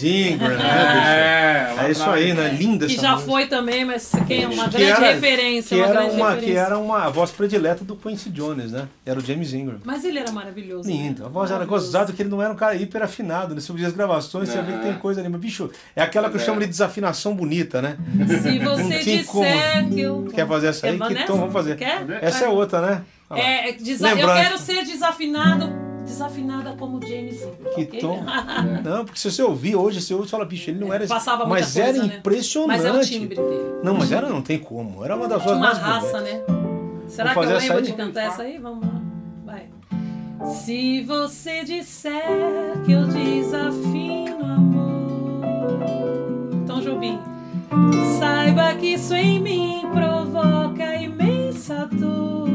James Ingram, né, É, bicho? É isso aí, né? Linda Que já música. foi também, mas quem é uma Que grande era- referência. Que uma era, grande uma, que referência. era uma voz predileta do Quincy Jones, né? Era o James Ingram. Mas ele era maravilhoso. né? Lindo. A voz era gozada que ele não era um cara hiper afinado, né? Você ouvia as gravações, você vê que tem coisa ali. Mas, bicho, é aquela que eu É. chamo de desafinação bonita, né? Se Não você tinha como. disser que eu. Quer fazer essa aí? Quer Que tom vamos fazer? Quer? Essa é outra, né? Lá. É, desa- eu Lembrando- quero ser desafinado, desafinada como James Ingram. Que ok? tom. Não, porque se você ouvir hoje, você ouve e fala, bicho, ele não era. Passava muita Mas coisa, era né? impressionante. Mas é o timbre dele. Não, mas era, não tem como. Era uma das vozes uma mais raça, bonitas. né? Será que eu lembro de cantar essa aí? Vamos lá. Vai. Se você disser que eu desafino amor. Então, Jobim, saiba que isso em mim provoca imensa dor.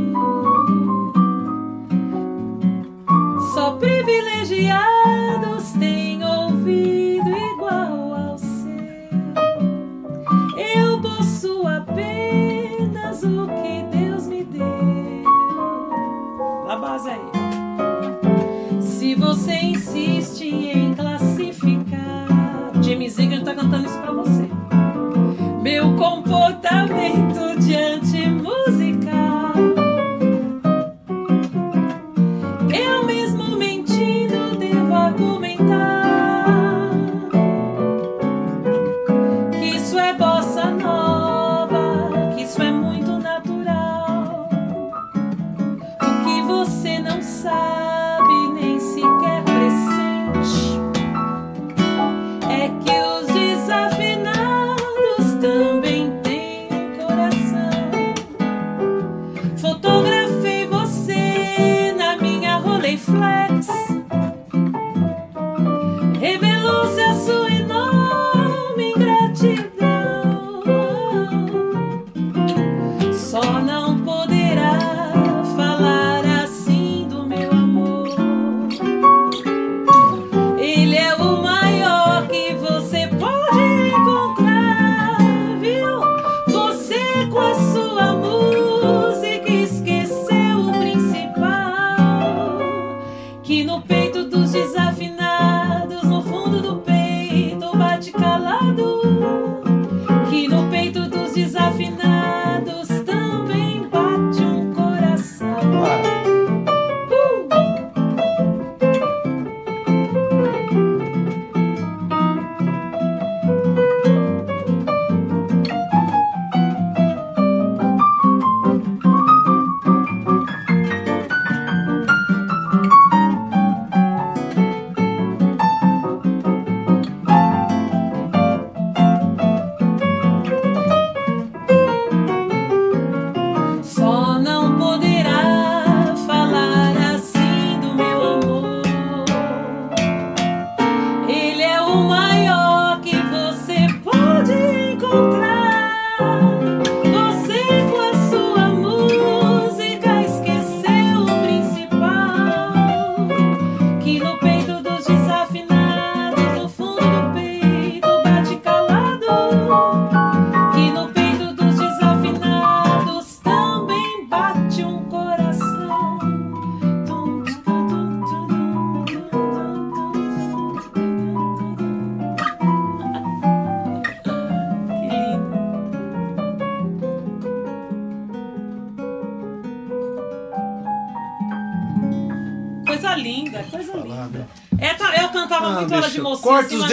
Só privilegiados têm ouvido igual ao seu. Eu possuo apenas o que Deus me deu. A base aí. Se você insiste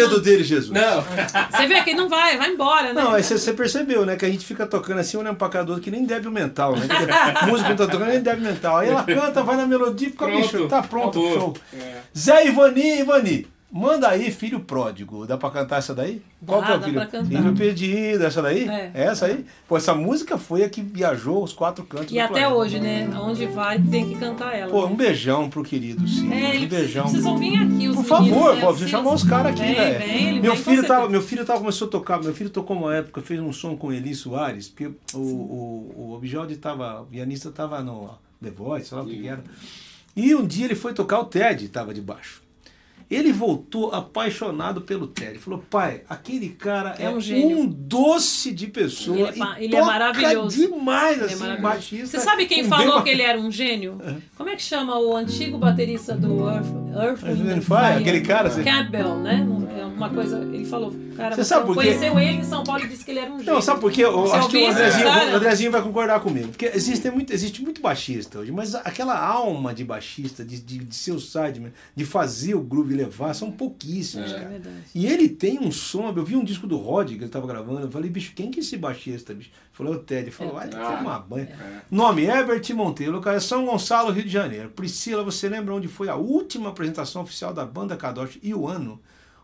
não- dele, Jesus. Não, Você vê que não vai, vai embora, né? Não, aí você, você percebeu, né? Que a gente fica tocando assim, olhando pra do outro, que nem débil mental, né? Que música que tá tocando nem débil mental. Aí ela canta, vai na melodia e fica Pronto, bicho, tá pronto, acabou. show. É. Zé Ivani, Ivani, manda aí, filho pródigo. Dá pra cantar essa daí? Qual Dá, que é o dá filho? pra cantar. Filho pedido, essa daí? É. Essa aí? Pô, essa música foi a que viajou os quatro cantos E do até planeta. hoje, né? Aonde vai, tem que cantar ela. Pô, né? um beijão pro querido Cid. É, um beijão. precisam vir aqui, os Por favor, né? pô, você chamar os caras aqui, velho. vem, ele Meu vem, filho tava, meu filho tava começou a tocar, meu filho tocou uma época, fez um som com Eli Soares, porque o, o, o Objode tava, o pianista tava no The Voice, sei lá o que que era. E um dia ele foi tocar o Ted, tava de baixo. Ele voltou apaixonado pelo Ted. Falou, pai, aquele cara é, É um gênio. um doce de pessoa. Ele é ele é maravilhoso. demais, Ele é assim, maravilhoso. baixista. Você sabe quem um falou bem- que ele era um gênio? Como é que chama o antigo baterista do Earth, Earth Earth, Wind Fire, aquele cara, assim. Campbell, né? É uma coisa, ele falou, cara, Você sabe por quê? conheceu ele em São Paulo e disse que ele era um gênio. Não, sabe por quê? Eu acho que o Andrezinho, o Andrezinho vai concordar comigo. Porque existe muito, existe muito baixista hoje, mas aquela alma de baixista, de, de, de ser o sideman, de fazer o groove levar, são pouquíssimos, É, cara. verdade. E ele tem um som, eu vi um disco do Rod que ele tava gravando, eu falei, bicho, quem que é esse baixista, bicho? Falou, é o Ted. Ele falou, vai Ah, tomar banho. é. Nome, Herbert Monteiro, localização São Gonçalo, Rio de Janeiro. Priscila, você lembra onde foi a última apresentação oficial da banda Kadosh e o ano?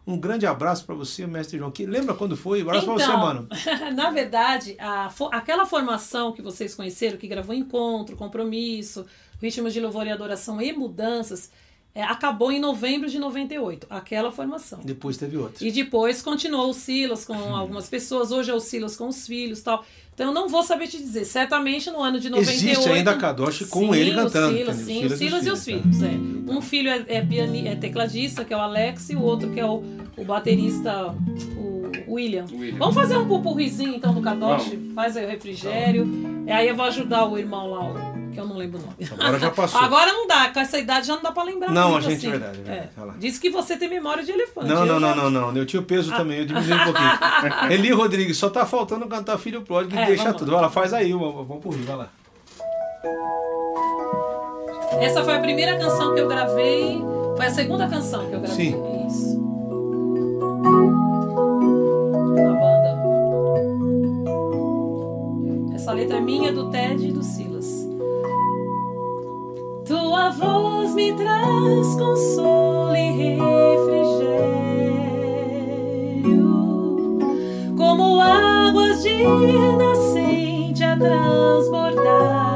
Um grande abraço pra você, mestre João. Que, lembra quando foi? Um abraço pra você, mano. na verdade, a aquela formação que vocês conheceram, que gravou Encontro, Compromisso, Ritmos de Louvor e Adoração e Mudanças, é, acabou em novembro de 98. Aquela formação. Depois teve outra. E depois continuou o Silas com algumas pessoas. Hoje é o Silas com os filhos tal. Então eu não vou saber te dizer. Certamente no ano de 98. Existe ainda a Kadosh com Sim, ele cantando, O Silas, entendeu? sim, o Silas e os filhos. tá? é. Um filho é, é, piani- é tecladista, que é o Alex, e o outro que é o, o baterista, o William. William. Vamos fazer um pupurrizinho então do Kadosh? Vamos. Faz aí o refrigério. E aí eu vou ajudar o irmão lá, o- que eu não lembro o nome. Agora já passou. Agora não dá, com essa idade já não dá pra lembrar Não, muito a gente, assim. é verdade, é verdade. É. Diz que você tem memória de elefante. Não, não, não, não, não. Eu tinha o peso também, eu diminui um pouquinho. Eli Rodrigues, só tá faltando cantar Filho Pródigo e É, deixa vamos tudo. lá. Vai lá, faz aí, vamos vamos por Rio, vai lá. Essa foi a primeira canção que eu gravei. Foi a segunda canção que eu gravei. Sim. Isso. Na banda. Essa letra é minha, do Ted e do Silas. Tua voz me traz consolo e refrigério, como águas de nascente a transbordar.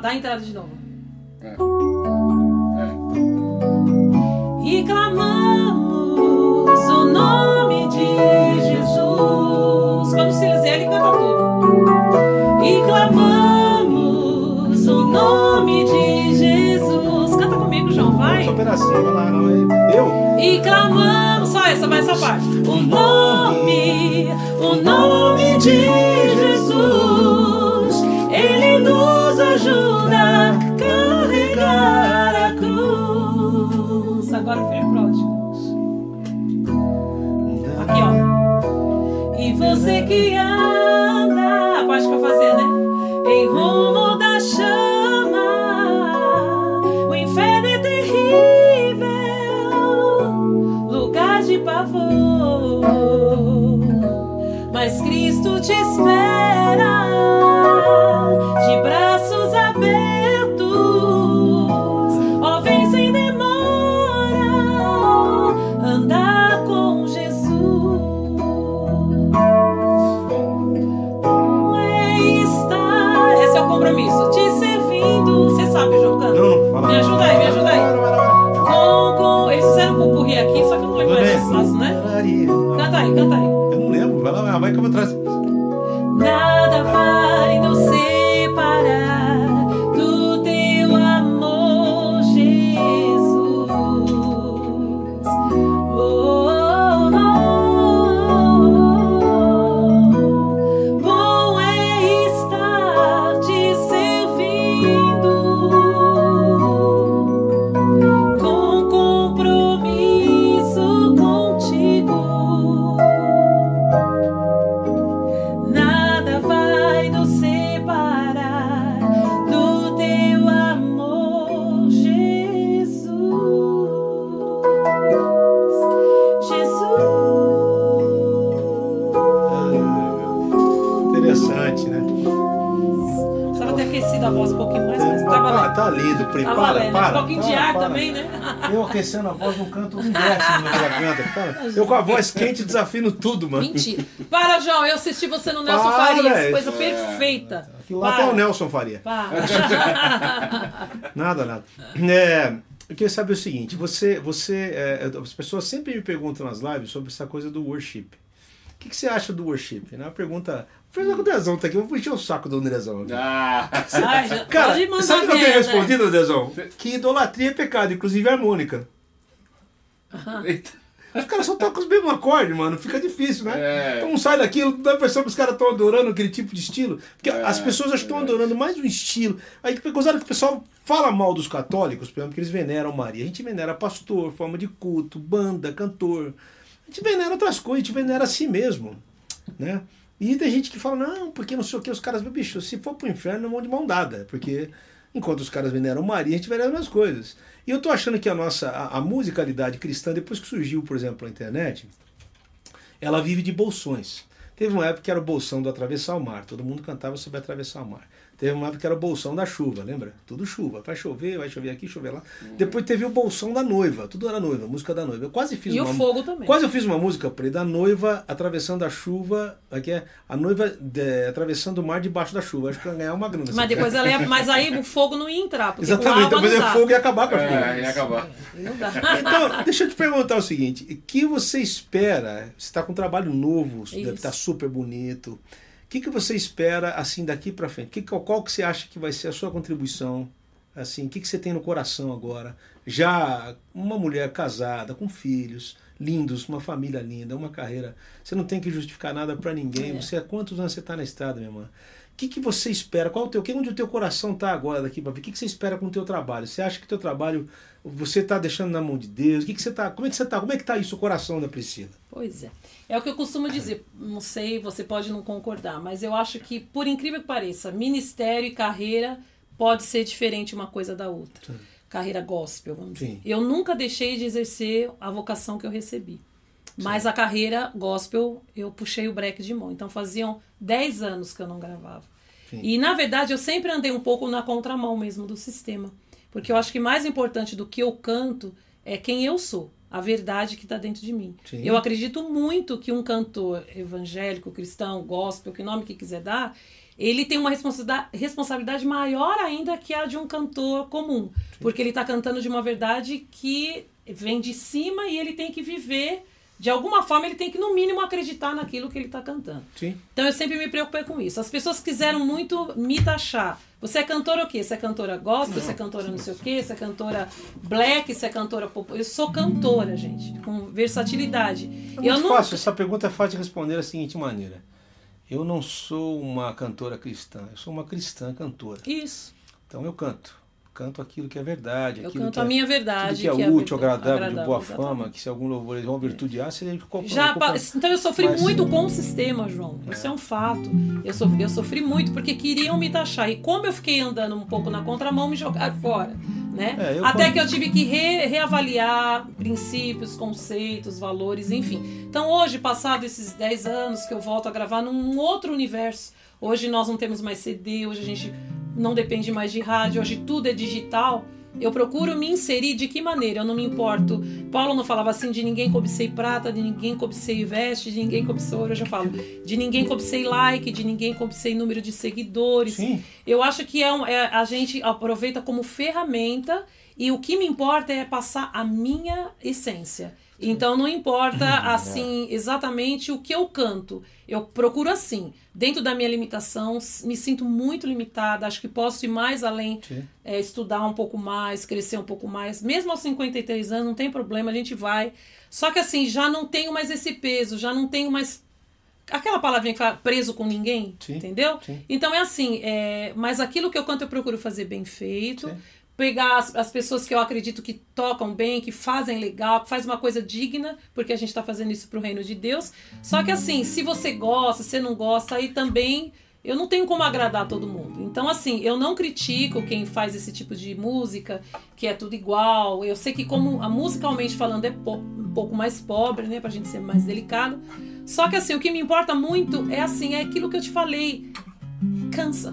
Dá, a entrada de novo. É. É. E clamamos o nome de Jesus. Quando se ele, ele canta tudo. E clamamos o nome de Jesus. Canta comigo, João, vai. Só um pedacinho, lá, não é? Eu? E clamamos, só essa, vai essa parte. O nome, o nome de Jesus. Ele nos ajuda a carregar a cruz. Agora é pródigo. Aqui, ó. E você que anda, lembro. Vai que eu vou atrás. Aquecendo a voz no canto, desce no meu garganta. Eu com a voz quente desafino tudo, mano. Mentira. Para, João, eu assisti você no Nelson Para, Farias. Coisa perfeita. Aquilo lá até o Nelson faria. Para. Nada, nada. É, eu queria saber o seguinte: você, você, é, as pessoas sempre me perguntam nas lives sobre essa coisa do worship. O que, que você acha do worship? É uma pergunta. Fez o Dezão tá aqui, eu vou encher o saco do Andrezão. aqui. Ah, Ai, já- Cara, pode mandar sabe o que eu tenho respondido, Dezão? Que idolatria é pecado, inclusive harmônica. eita. Os caras só tocam os mesmos acordes, mano. Fica difícil, né? É. Então sai daquilo, dá a impressão que os caras estão adorando aquele tipo de estilo. Porque É, as pessoas estão adorando mais um estilo. Aí que gozado que o pessoal fala mal dos católicos, por exemplo, que eles veneram Maria. A gente venera pastor, forma de culto, banda, cantor. A venera outras coisas, gente venera a si mesmo. Né? E tem gente que fala, não, porque não sei o que, os caras, bicho, se for pro inferno, mão de mão dada. Porque enquanto os caras veneram Maria, a gente venera as coisas. E eu tô achando que a nossa, a, a musicalidade cristã, depois que surgiu, por exemplo, a internet, ela vive de bolsões. Teve uma época que era o bolsão do atravessar o mar, todo mundo cantava sobre atravessar o mar. Teve uma época que era o bolsão da chuva, lembra? Tudo chuva, vai chover, vai chover aqui, chover lá. Depois teve o bolsão da noiva, tudo era noiva, música da noiva. Eu quase fiz E o uma fogo também. Quase eu fiz uma música para da noiva atravessando a chuva, aqui é a noiva de- atravessando o mar debaixo da chuva. Acho que ia ganhar uma grana. Mas assim. depois ela ia, mas aí o fogo não ia entrar, porque Exatamente, depois é dá. fogo e acabar com a chuva. É, ia acabar. Não dá. Então, deixa eu te perguntar o seguinte: o que você espera? Você está com um trabalho novo, deve Isso. estar super bonito. O que, que você espera assim daqui para frente? Que, qual, que você acha que vai ser a sua contribuição? Assim, o que, que você tem no coração agora? Já uma mulher casada, com filhos lindos, uma família linda, uma carreira. Você não tem que justificar nada para ninguém. É. Você há quantos anos você está na estrada, minha irmã? O que, que você espera? Qual o teu, onde o teu coração está agora daqui para ver? O que, que você espera com o teu trabalho? Você acha que o teu trabalho você está deixando na mão de Deus? O que, que você tá? Como é que você tá? Como é que tá isso o coração da Priscila? Pois é. É o que eu costumo dizer. Não sei, você pode não concordar, mas eu acho que, por incrível que pareça, ministério e carreira pode ser diferente uma coisa da outra. Carreira gospel, vamos dizer. Sim. Eu nunca deixei de exercer a vocação que eu recebi. Mas a carreira gospel, eu puxei o breque de mão. Então faziam 10 anos que eu não gravava. Sim. E na verdade eu sempre andei um pouco na contramão mesmo do sistema. Porque eu acho que mais importante do que eu canto é quem eu sou, a verdade que está dentro de mim. Sim. Eu acredito muito que um cantor evangélico, cristão, gospel, que nome que quiser dar, ele tem uma responsabilidade, responsabilidade maior ainda que a de um cantor comum. Porque ele está cantando de uma verdade que vem de cima e ele tem que viver de alguma forma ele tem que, no mínimo, acreditar naquilo que ele está cantando. Sim. Então eu sempre me preocupei com isso. As pessoas quiseram muito me taxar. Você é cantora o quê? Você é cantora gospel, você é cantora não sei o quê, você é cantora black, você é cantora pop. Eu sou cantora, gente, com versatilidade. É eu muito não fácil, essa pergunta é fácil de responder da seguinte maneira. Eu não sou uma cantora cristã, eu sou uma cristã cantora. Isso. Então eu canto. Canto aquilo que é verdade. Eu aquilo canto que a é, minha verdade. aquilo que é que útil, verdade- agradável, de boa exatamente. fama, que se algum louvor é uma virtude há, seria Já, então eu sofri Mas- muito com o sistema, João. Isso é um fato. Eu sofri, eu sofri muito porque queriam me taxar. E como eu fiquei andando um pouco na contramão, me jogaram fora. Né? É, Até quando- que eu tive que re- reavaliar princípios, conceitos, valores, enfim. Então hoje, passado esses 10 anos que eu volto a gravar num outro universo, hoje nós não temos mais CD, hoje a gente não depende mais de rádio, hoje tudo é digital. Eu procuro me inserir de que maneira? Eu não me importo. Paulo não falava assim de ninguém cobicei prata, de ninguém cobicei veste, de ninguém cobicei ouro. Hoje eu falo de ninguém cobicei like, de ninguém cobicei número de seguidores. Sim. Eu acho que é, um- é- a gente aproveita como ferramenta e o que me importa é passar a minha essência. Então não importa assim exatamente o que eu canto. Eu procuro assim, dentro da minha limitação, me sinto muito limitada, acho que posso ir mais além, é, estudar um pouco mais, crescer um pouco mais. Mesmo aos 53 anos, não tem problema, a gente vai. Só que assim, já não tenho mais esse peso, já não tenho mais aquela palavrinha que fala preso com ninguém, Sim, entendeu? sim. Então é assim, é, mas aquilo que eu canto eu procuro fazer bem feito. Sim. Pegar as, as pessoas que eu acredito que tocam bem, que fazem legal, que faz uma coisa digna, porque a gente está fazendo isso pro reino de Deus. Só que assim, se você gosta, se não gosta, aí também eu não tenho como agradar todo mundo. Então, assim, eu não critico quem faz esse tipo de música, que é tudo igual. Eu sei que, como a musicalmente falando, é po- um pouco mais pobre, né? Pra gente ser mais delicado. Só que, assim, o que me importa muito é assim, é aquilo que eu te falei. Cansa.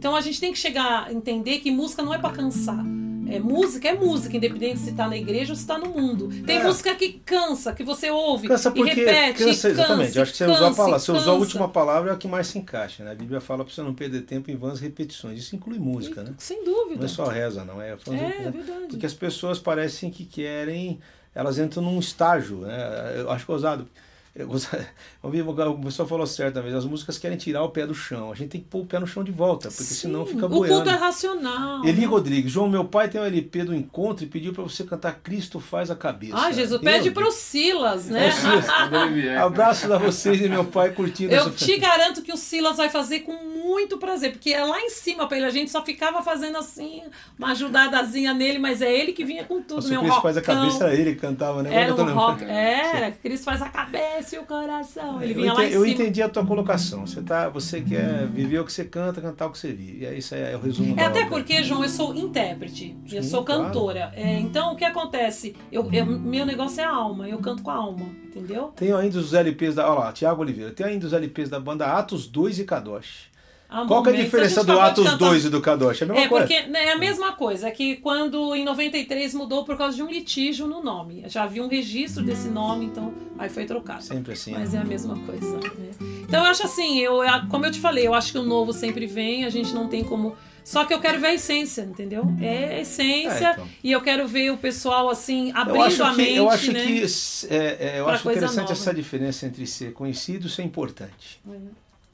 Então a gente tem que chegar a entender que música não é pra cansar. É, música é música, independente se tá na igreja ou se tá no mundo. Tem É. música que cansa, que você ouve Cansa e porque repete. cansa, e exatamente. Eu acho que você usou a palavra. Você usou a última palavra é a que mais se encaixa, né? A Bíblia fala para você não perder tempo em vãs repetições. Isso inclui música, né? Sem dúvida. Não é só reza, não. É, É, né? verdade. Porque as pessoas parecem que querem. Elas entram num estágio, né? Eu acho que é ousado. O pessoal falou certa vez, as músicas querem tirar o pé do chão. A gente tem que pôr o pé no chão de volta, porque senão Sim. fica O culto boiando. é racional. Eli Rodrigues, João, meu pai tem um LP do encontro e pediu para você cantar Cristo faz a cabeça. Ah, Jesus, pede pro Silas, né? É, Silas. Abraço a vocês e meu pai curtindo Eu te garanto que o Silas vai fazer com muito prazer, porque é lá em cima pra ele, a gente só ficava fazendo assim, uma ajudadazinha nele, mas é ele que vinha com tudo, Nossa, meu o Cristo faz a rockão. cabeça, era ele que cantava, né? Era um rock, era, Cristo faz a cabeça e o coração. Ele Eu vinha lá em ente- eu entendi a tua colocação. Você, tá, você quer viver o que você canta, cantar o que você vive. E é isso é o resumo É até obra. porque, João, eu sou intérprete, eu Sim, sou claro. cantora. É, então, o que acontece? Eu, eu- meu negócio é a alma, eu canto com a alma, entendeu? Tem ainda os LPs da. Olha lá, Tiago Oliveira. Tem ainda os LPs da banda Atos 2 e Kadosh. Há Qual que é a diferença gente do Atos cantar- 2 e do Kadosh? É a mesma É, coisa. porque né, é a mesma coisa, é que quando em 93 mudou por causa de um litígio no nome. Já havia um registro desse nome, então aí foi trocado. Sempre assim. Mas né? é a mesma coisa. né? Então eu acho assim, eu, como eu te falei, eu acho que o novo sempre vem, a gente não tem como. Só que eu quero ver a essência, entendeu? É a essência. É, então. E eu quero ver o pessoal assim, abrindo a mente, eu acho né? que é, é, eu acho interessante nova. essa diferença entre ser conhecido e ser importante.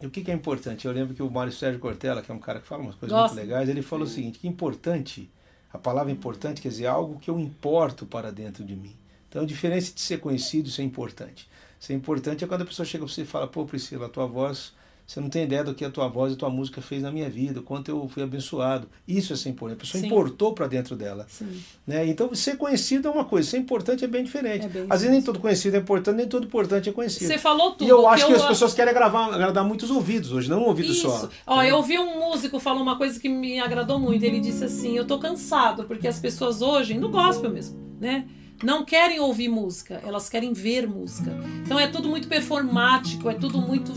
E o que, que é importante? Eu lembro que o Mário Sérgio Cortella, que é um cara que fala umas coisas Gosto. muito legais, ele falou o seguinte: que importante, a palavra importante quer dizer algo que eu importo para dentro de mim. Então, a diferença de ser conhecido e ser importante. Ser importante é quando a pessoa chega para você e fala: pô, Priscila, a tua voz, você não tem ideia do que a tua voz e a tua música fez na minha vida, o quanto eu fui abençoado. Isso é ser importante. A pessoa Sim. importou para dentro dela. Sim. Né? Então, ser conhecido é uma coisa, ser importante é bem diferente. É bem Às vezes, nem todo conhecido é importante, nem todo importante é conhecido. Você falou tudo. E eu acho que, as eu- pessoas querem gravar, agradar muitos ouvidos hoje, não um ouvido Isso. só. Ó, eu ouvi um músico falar uma coisa que me agradou muito. Ele disse assim: Eu tô cansado, porque as pessoas hoje, no gospel mesmo, né? Não querem ouvir música, elas querem ver música. Então é tudo muito performático, é tudo muito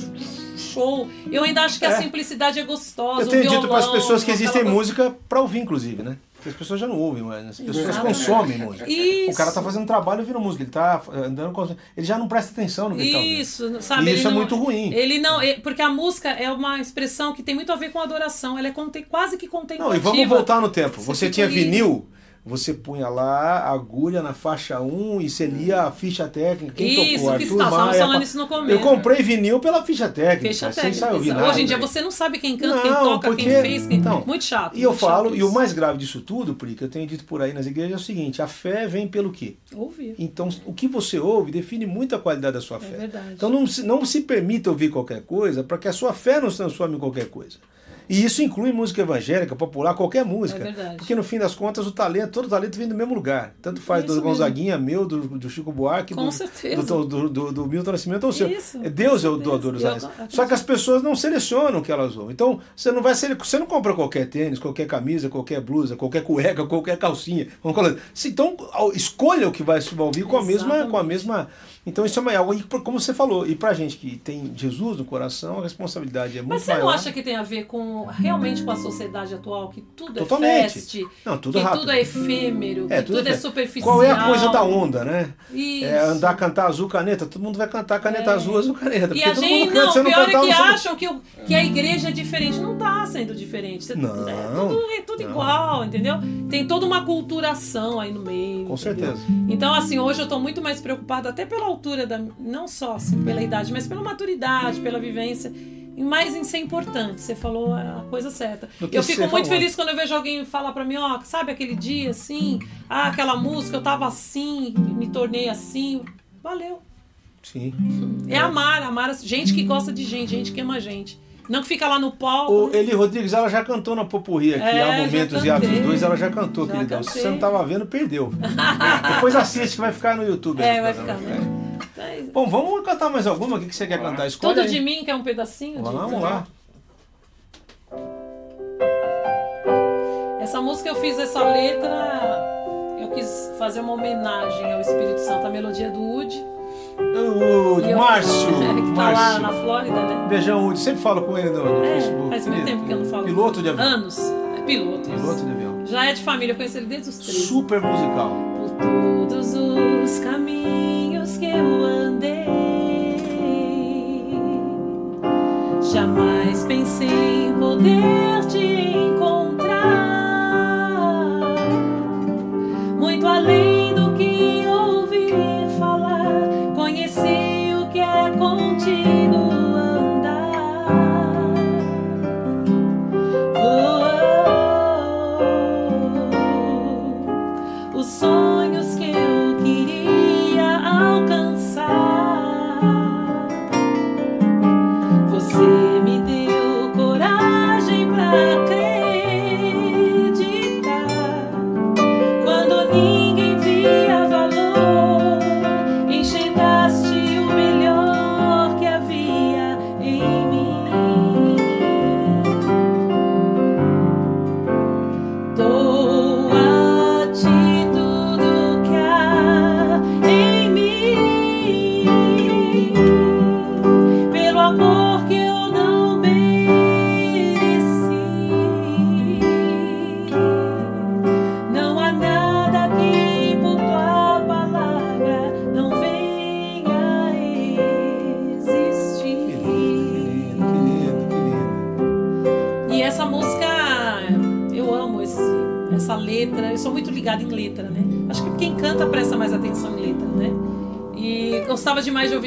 show. Eu ainda acho que a É. simplicidade é gostosa. Eu tenho dito para as violão, pessoas que existem música para ouvir, inclusive, né? Porque as pessoas já não ouvem mais, né? as pessoas Exatamente. consomem música. Isso. O cara tá fazendo trabalho ouvindo música, ele tá andando com... Ele já não presta atenção no que ele tá ouvindo. Isso, sabe? E isso é não- muito ruim. Ele não, é- porque a música é uma expressão que tem muito a ver com adoração. Ela é conte- quase que Não, contemplativa. e vamos voltar no tempo. Você Você tinha vinil, você punha lá a agulha na faixa 1 e você lia a ficha técnica. Quem Isso, tocou? que Arthur estávamos Maia, falando isso no começo. Eu comprei vinil pela ficha técnica, Ficha sem técnica. saber exato. nada. Hoje em dia você não sabe quem canta, quem Não, toca, porque- quem fez, quem... então, muito chato. E eu falo, e o mais grave disso tudo, Pri, que eu tenho dito por aí nas igrejas, é o seguinte: a fé vem pelo quê? Ouvir. Então, o que você ouve define muito a qualidade da sua É fé. verdade. Então, não se, não se permita ouvir qualquer coisa para que a sua fé não se transforme em qualquer coisa. E isso inclui música evangélica, popular, qualquer música. É verdade. Porque no fim das contas, o talento, todo talento vem do mesmo lugar. Tanto faz Isso do mesmo. Gonzaguinha, meu, do, do Chico Buarque, Com do, certeza. do, do, do, do Milton Nascimento ou o seu. Isso, É Deus é o doador dos acredito. Só que as pessoas não selecionam o que elas ouvem. Então, você não vai sele... você não compra qualquer tênis, qualquer camisa, qualquer blusa, qualquer cueca, qualquer calcinha. Então, escolha o que vai se ouvir com a mesma, com a mesma. Então, isso é uma- algo, e como você falou, e pra gente que tem Jesus no coração, a responsabilidade é muito Mas você maior. não acha que tem a ver com realmente com a sociedade atual, que tudo é Totalmente. feste, Não, tudo que rápido. tudo é efêmero, É, que tudo tudo, é é superficial. Qual é a coisa da onda, né? Isso. É andar, cantar azul, caneta. Todo mundo vai cantar caneta É. azul, azul, caneta. E a gente, canta, não, não pior é cantar, que você não- acham que, o, que a igreja é diferente. Não está sendo diferente. Você- Não. É tudo, é tudo Não. igual, entendeu? Tem toda uma culturação aí no meio. Com entendeu? certeza. Então, assim, hoje eu tô muito mais preocupada, até pela altura da. Não só assim, pela idade, mas pela maturidade, pela vivência. E mais em ser importante. Você falou a coisa certa. Eu fico muito famoso. feliz quando eu vejo alguém falar pra mim, ó, sabe aquele dia assim? Ah, aquela música, eu tava assim, me tornei assim. Valeu. Sim. É amar, amar. as- Gente que gosta de gente, gente que ama gente. Não que fica lá no palco. O? Eli Rodrigues, ela já cantou na Popurri aqui, É, há momentos e atos dois, ela já cantou, Já queridão. Se cantei. você não tava vendo, perdeu. Depois assiste que vai ficar no YouTube. É, vai programa. ficar, né? É. Bom, vamos cantar mais alguma? O que que você quer cantar? Escolhe Tudo aí. de mim, que é um pedacinho de. Vamos lá. Essa música eu fiz essa letra. Eu quis fazer uma homenagem ao Espírito Santo, a melodia do Woody. O E eu- Márcio. que tá lá Márcio. na Flórida, né? Beijão, Woody. Sempre falo com ele no, no É, Facebook. faz muito Querido, tempo que eu não falo. Piloto de avião. Anos. É piloto. isso. Piloto de avião. Já é de família, eu conheço ele desde os três. Super musical. Os caminhos que eu andei, jamais pensei em poder te encontrar. Muito além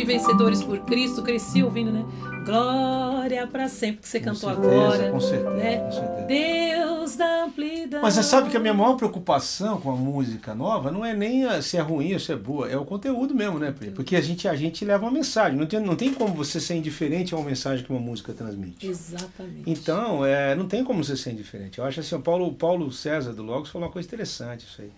ouvir Vencedores por Cristo, cresci ouvindo, né? Glória para sempre, que você Com cantou certeza, agora. Com certeza, né? com certeza. Deus da amplidão. Mas você sabe que a minha maior preocupação com a música nova não é nem se é ruim ou se é boa, é o conteúdo mesmo, né, Pri? Porque a gente, a gente leva uma mensagem. Não tem, não tem como você ser indiferente a uma mensagem que uma música transmite. Exatamente. Então, é, não tem como você ser indiferente. Eu acho assim, o Paulo, Paulo César do Logos falou uma coisa interessante isso aí.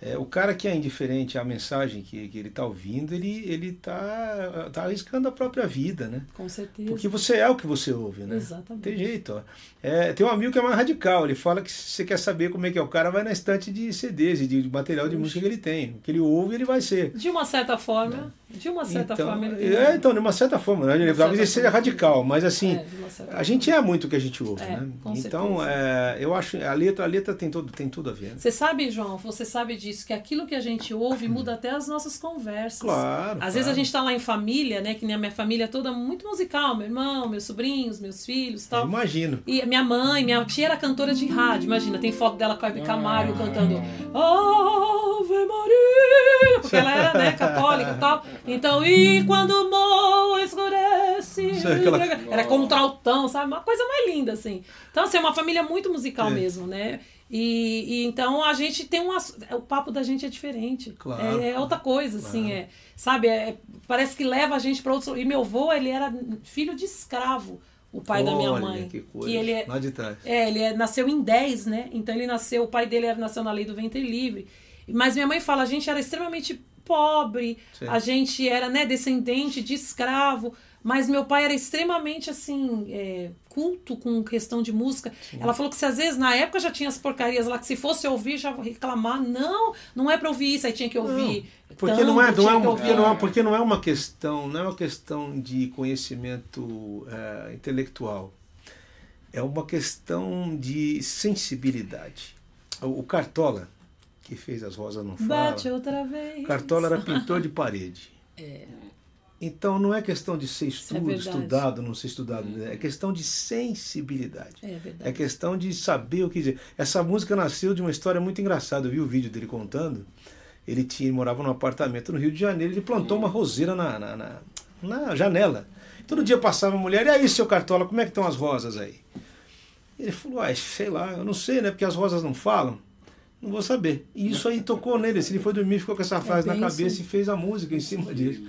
É, o cara que é indiferente à mensagem que, que ele está ouvindo, ele ele tá, tá arriscando a própria vida, né? Com certeza. Porque você é o que você ouve, né? Exatamente. Não tem jeito. Ó. É, tem um amigo que é mais radical. Ele fala que se você quer saber como é que é o cara, vai na estante de CDs e de material de música que ele tem. O que ele ouve, ele vai ser. De uma certa forma, de uma certa então, forma ele é, então, de uma certa forma. Né? Talvez certa ele seja radical, mas assim, É, certa a gente é muito o que a gente ouve, É, né? com Então, certeza. é, eu acho a letra, a letra tem, todo, tem tudo a ver. né? Você sabe, João, você sabe disso, que aquilo que a gente ouve muda até as nossas conversas. Claro. Às claro. vezes a gente tá lá em família, né? Que nem a minha família toda muito musical, meu irmão, meus sobrinhos, meus filhos e Eu tal. imagino. E minha mãe, minha tia era cantora de rádio, imagina, tem foto dela com a Hebe Camargo cantando Ave Maria, porque ela era né, católica e tal. Então, e quando o morro escurece. É aquela- Era contraltão, sabe? Uma coisa mais linda, assim. Então, assim, é uma família muito musical É. mesmo, né? E, e então a gente tem um. O papo da gente é diferente. Claro. É, é outra coisa, assim, é. Sabe? É, parece que leva a gente para outro. E meu avô, ele era filho de escravo, o pai da minha Olha, mãe. Que coisa. ele é, Lá de trás. é, ele é- nasceu em 10, né? Então ele nasceu, o pai dele era, nasceu na lei do ventre livre. Mas minha mãe fala, a gente era extremamente pobre, Sim. a gente era né, descendente de escravo, mas meu pai era extremamente assim, é, culto com questão de música. Ela falou que se às vezes na época já tinha as porcarias lá, que se fosse ouvir, já reclamar, não, não é pra ouvir isso, aí tinha que ouvir. Porque não é, não é, porque não é, porque não é uma questão, não é uma questão de conhecimento eh, intelectual. É uma questão de sensibilidade. O, o Cartola, que fez as rosas não fala, Bate outra vez. Cartola era pintor de parede. Então não é questão de ser é estudo, verdade. estudado, não ser estudado, é questão de sensibilidade. É É verdade. questão de saber o que dizer. Essa música nasceu de uma história muito engraçada. Eu vi o vídeo dele contando. Ele tinha, morava num apartamento no Rio de Janeiro. Ele plantou uma roseira na, na, na, na janela. Todo dia passava uma mulher. E aí, seu Cartola, como é que estão as rosas aí? Ele falou, ah, sei lá, eu não sei, né? Porque as rosas não falam. Não vou saber. E isso aí tocou nele. Se ele foi dormir, ficou com essa frase na bem cabeça isso. e fez a música em cima disso.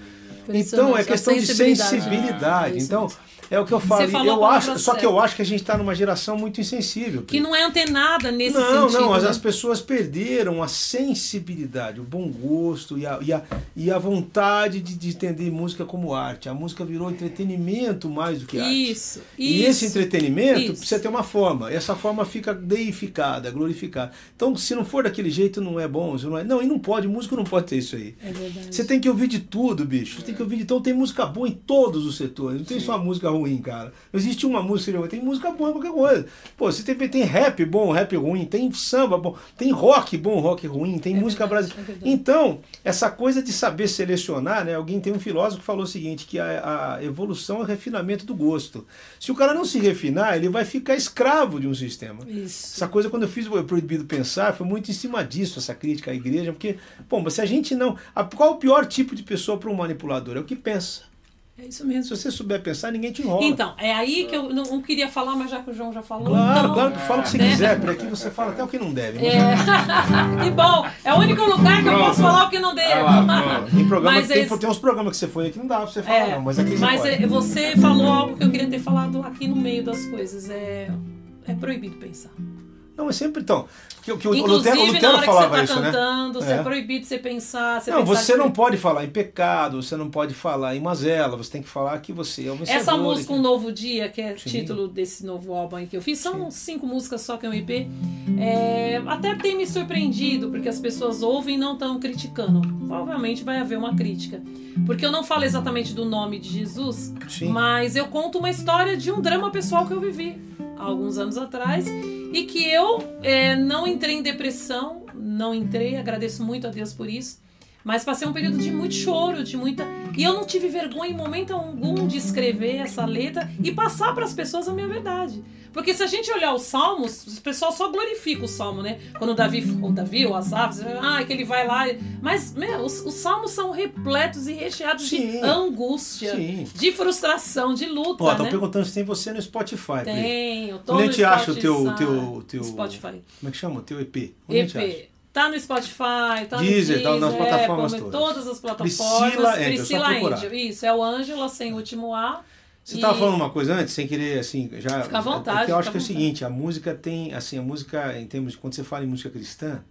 Então é questão de sensibilidade. sensibilidade. É isso Então é o que eu a Eu acho, só que eu acho que a gente está numa geração muito insensível. Que não é antenada nesse não, sentido. não, as, né? as pessoas perderam a sensibilidade, o bom gosto e a, e a, e a vontade de, de entender música como arte. A música virou entretenimento mais do que arte. Isso, E isso. esse entretenimento Isso. precisa ter uma forma. Essa forma fica deificada, glorificada. Então, se não for daquele jeito, não é bom. Não, é... não, e não pode, músico não pode ter isso aí. É verdade. Você tem que ouvir de tudo, bicho. Você tem que ouvir de então tem música boa em todos os setores. Não tem só música ruim, cara. Não existe uma música ruim, tem música boa em qualquer coisa. Pô, você tem, tem rap bom, rap ruim, tem samba bom, tem rock bom, rock ruim, tem É música brasileira. é então, essa coisa de saber selecionar, né? Alguém tem um filósofo que falou o seguinte, que a, a evolução é o refinamento do gosto. Se o cara não se refinar, ele vai ficar escravo de um sistema. Isso. Essa coisa, quando eu fiz o Proibido Pensar, foi muito em cima disso, essa crítica à igreja, porque, bom, mas se a gente não. a- qual o pior tipo de pessoa para um manipulador? É o que pensa. É isso mesmo. Se você souber pensar, ninguém te enrola. Então, é aí que eu não, não queria falar, mas já que o João já falou. claro, então, claro que fala o que você né? quiser, por aqui você fala até o que não deve. É. que bom. É o único lugar que eu posso falar o que não devo. Ah, Tem, programa, Mas tem, esse- tem uns programas que você foi aqui que não dá pra você falar, É, não, mas aqui você mas pode. é, você falou algo que eu queria ter falado aqui no meio das coisas. É, é proibido pensar. Não, mas sempre então. Porque, porque o Lutero, o na Lutero que falava você isso, tá né? cantando, você é É. proibido você pensar. Você Não, pensar você não diferente. pode falar em pecado, você não pode falar em mazela, você tem que falar que você é um vencedor. Essa música, que- Um Novo Dia, que é o Sim. título desse novo álbum que eu fiz, são cinco músicas só que é um EP. É, até tem me surpreendido, porque as pessoas ouvem e não estão criticando. Provavelmente vai haver uma crítica. Porque eu não falo exatamente do nome de Jesus, Sim. mas eu conto uma história de um drama pessoal que eu vivi alguns anos atrás e que eu é, não entrei em depressão, não entrei, agradeço muito a Deus por isso. Mas passei um período de muito choro, de muita. E eu não tive vergonha em momento algum de escrever essa letra e passar para as pessoas a minha verdade. Porque se a gente olhar os salmos, o pessoal só glorifica o salmo, né? Quando o Davi, o Davi, o Asaf, ah, que ele vai lá. Mas, meu, os, os salmos são repletos e recheados de Sim. angústia, Sim. de frustração, de luta, Ó, estão né? perguntando se tem você no Spotify. Tenho, tô Onde a no gente acha o teu, Spotify. teu, teu. Spotify. Como é que chama? O teu EP. Onde a gente acha? EP. Tá no Spotify, tá Deezer, no tá Deezer, nas plataformas Apple, todas. todas as plataformas. Priscila Angel, Priscila só procurar. Angel, isso, é o Ângela sem o último A. Você E- estava falando uma coisa antes, sem querer, assim, já. Fica à vontade, é que eu acho que é o seguinte, a música tem, assim, a música, em termos de quando você fala em música cristã,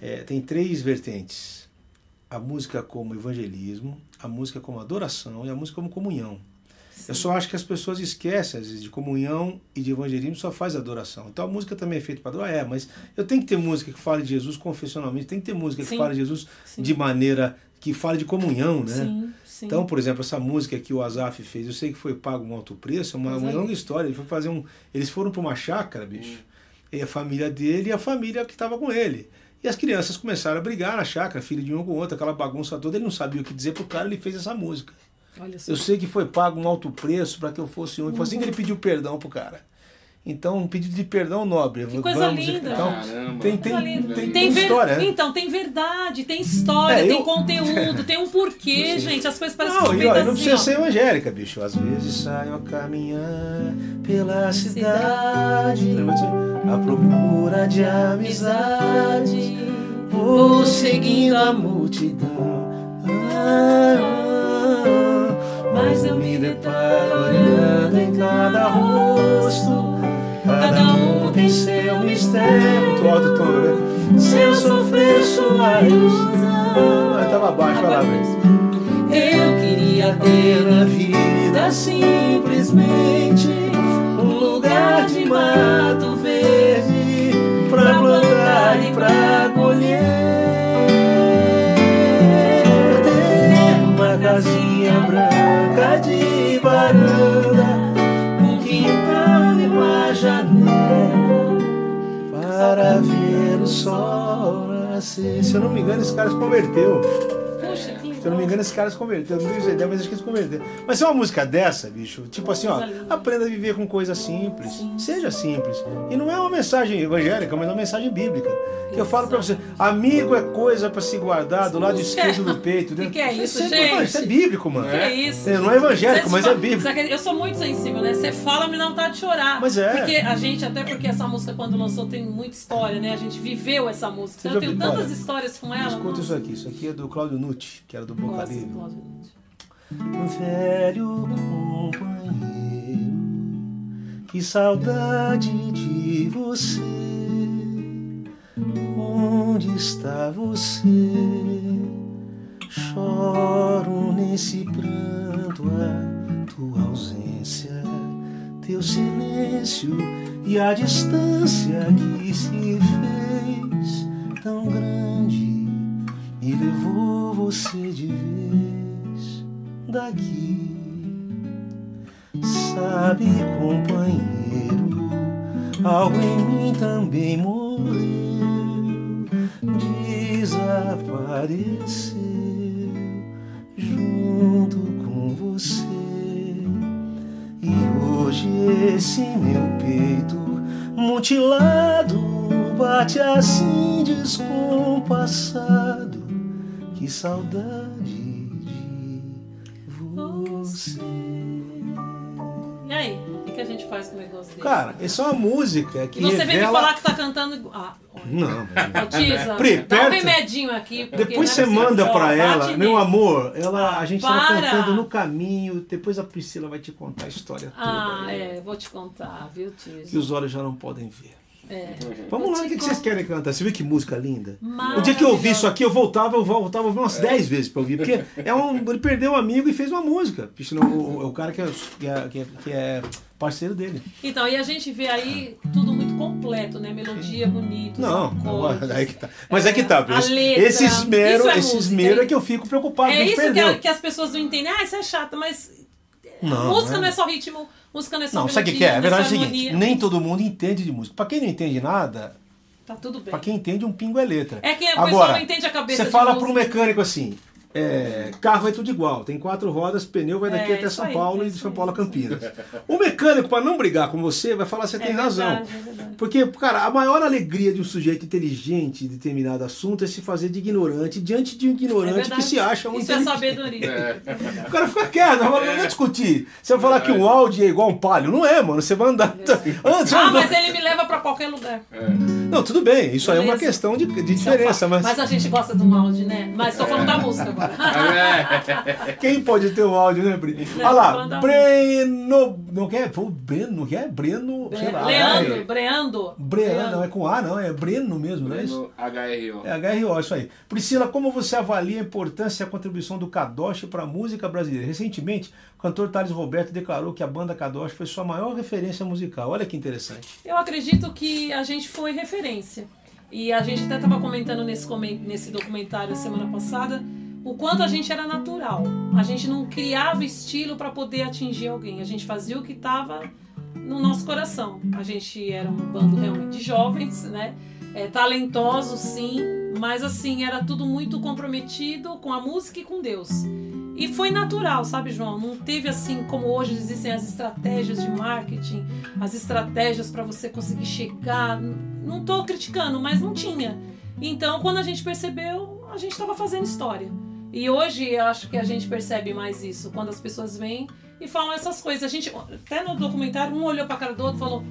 é, tem três vertentes. A música como evangelismo, a música como adoração e a música como comunhão. Eu só acho que as pessoas esquecem, às vezes, de comunhão e de evangelismo só faz adoração. Então a música também é feita para adorar, é, mas eu tenho que ter música que fale de Jesus confessionalmente, tem que ter música que Sim. fale de Jesus Sim. de maneira que fale de comunhão, né? Sim, sim. Então, por exemplo, essa música que o Azaf fez, eu sei que foi pago um alto preço, é uma, uma Exatamente. longa história. Ele foi fazer um. Eles foram para uma chácara, bicho. E a família dele e a família que estava com ele. E as crianças começaram a brigar na chácara, filho de um com o outro, aquela bagunça toda. Ele não sabia o que dizer pro cara, ele fez essa música. Olha só. Eu sei que foi pago um alto preço para que eu fosse um. E foi assim que ele pediu perdão pro cara. Então, um pedido de perdão nobre. Que coisa linda. Então, Caramba. tem, tem, Coisa linda. tem, Tem ver- história, né? Então, tem verdade, tem história, É, tem eu- conteúdo, tem um porquê, gente. As coisas parecem Não, que e ó, feitas não assim, precisa ó. ser evangélica, bicho. Às vezes saio a caminhar pela cidade, disso? à procura de amizade. Vou seguindo a multidão. Ah. Mas eu me deparo olhando em cada rosto. Cada um tem seu mistério. Muito alto tom, né? Se eu sofrer sua ilusão. Ah, tava baixo, vai lá. Eu queria ter na vida simplesmente um lugar de mato verde pra plantar e pra colher. Varanda, um quintal e uma janela para ver o sol nascer. Se eu não me engano, esse cara se converteu. Se eu não me engano, esse cara se converteu. Não tenho ideia, mas acho que ele se converteu. Mas se é uma música dessa, bicho, tipo assim, ó, aprenda a viver com coisas simples. Seja simples. E não é uma mensagem evangélica, mas é uma mensagem bíblica. Que eu falo pra você, amigo é coisa pra se guardar do lado é- esquerdo do peito. Que que é isso, Isso gente? Isso é bíblico, mano. Que é isso? É, não é evangélico, mas é bíblico. Eu sou muito sensível, né? Você fala, me dá vontade de chorar. Mas é. Porque a gente, até porque essa música, quando lançou, tem muita história, né? A gente viveu essa música. Então, eu tenho tantas histórias com ela. Escuta isso aqui. Isso aqui é do Claudio Nucci, que era do Boca Gosto, Livre. gosto, gente. Velho companheiro, que saudade de você. Onde está você? Choro nesse pranto a tua ausência, teu silêncio e a distância que se fez tão grande levou você de vez daqui. Sabe, companheiro, algo em mim também morreu, desapareceu junto com você. E hoje esse meu peito mutilado bate assim descompassado. Que saudade de você. E aí? O que, a gente faz com um negócio desse? Cara, essa é uma música que e você vem me revela... falar que tá cantando. Ah, olha. Não, velho. Ô, Tisa, Pri, dá um remedinho aqui. Depois não você manda pra ela, meu amor, ela, a gente tava Para. cantando no caminho, depois a Priscila vai te contar a história toda. Ah, né? é, vou te contar, viu, Tisa? Que os olhos já não podem ver. É. Vamos Eu lá, o que, que vocês querem cantar? Você viu que música linda? O dia que eu ouvi isso aqui, eu voltava, eu voltava umas 10 vezes pra ouvir. Porque é um, ele perdeu um amigo e fez uma música. O, o, o cara que é, que, é, que, é, que é parceiro dele. Então, e a gente vê aí tudo muito completo, né? Melodia bonita. Não, acordes, aí que tá. Mas é que tá, a letra. Esse esmero, Isso é esse esmero é que eu fico preocupado É isso que, a- que as pessoas não entendem. Ah, isso é chato, mas Não, música é. não é só ritmo, música não é só Não, sabe o que é? A verdade é o só seguinte, nem todo mundo entende de música. Pra quem não entende nada, Tá tudo bem. pra quem entende, um pingo é letra. É que o pessoal Agora, não entende a cabeça você fala para um mecânico assim, é, carro é tudo igual, tem quatro rodas, pneu vai daqui É, até São aí, Paulo é e de São Paulo a aí. Campinas. O mecânico, para não brigar com você, vai falar você É tem verdade, razão. é. Porque, cara, a maior alegria de um sujeito inteligente em determinado assunto é se fazer de ignorante diante de um É ignorante que se acha um Isso é sabedoria. O cara fica quieto, não vai discutir. Você vai falar que um Audi é igual um palio. Não é, mano. Você vai andar. Antes, Ah, mas ele me leva pra qualquer lugar. Não, tudo bem. Isso aí é uma Beleza. questão de, de diferença, falo. mas a gente gosta do molde, né? Mas tô falando da música agora. quem pode ter um áudio, né, Pri? Não, Olha lá, Breno. Não quer? Pô, Breno, não quer? Breno. Sei lá. Leandro, Breando. Breno, não é com A, não. É Breno mesmo, não é isso? HRO. É HRO, isso aí. Priscila, como você avalia a importância e a contribuição do Kadosh para a música brasileira? Recentemente, o cantor Thales Roberto declarou que a banda Kadosh foi sua maior referência musical. Olha que interessante. Eu acredito que a gente foi referência. E a gente até estava comentando nesse, nesse documentário semana passada o quanto a gente era natural. A gente não criava estilo para poder atingir alguém. A gente fazia o que estava no nosso coração. A gente era um bando realmente de jovens, né? é, talentosos, sim, mas assim, era tudo muito comprometido com a música e com Deus. E foi natural, sabe, João? Não teve assim como hoje existem as estratégias de marketing, as estratégias para você conseguir chegar. Não estou criticando, mas não tinha. Então, quando a gente percebeu, a gente estava fazendo história. E hoje eu acho que a gente percebe mais isso, quando as pessoas vêm e falam essas coisas. A gente, até no documentário, um olhou para cara do outro e falou: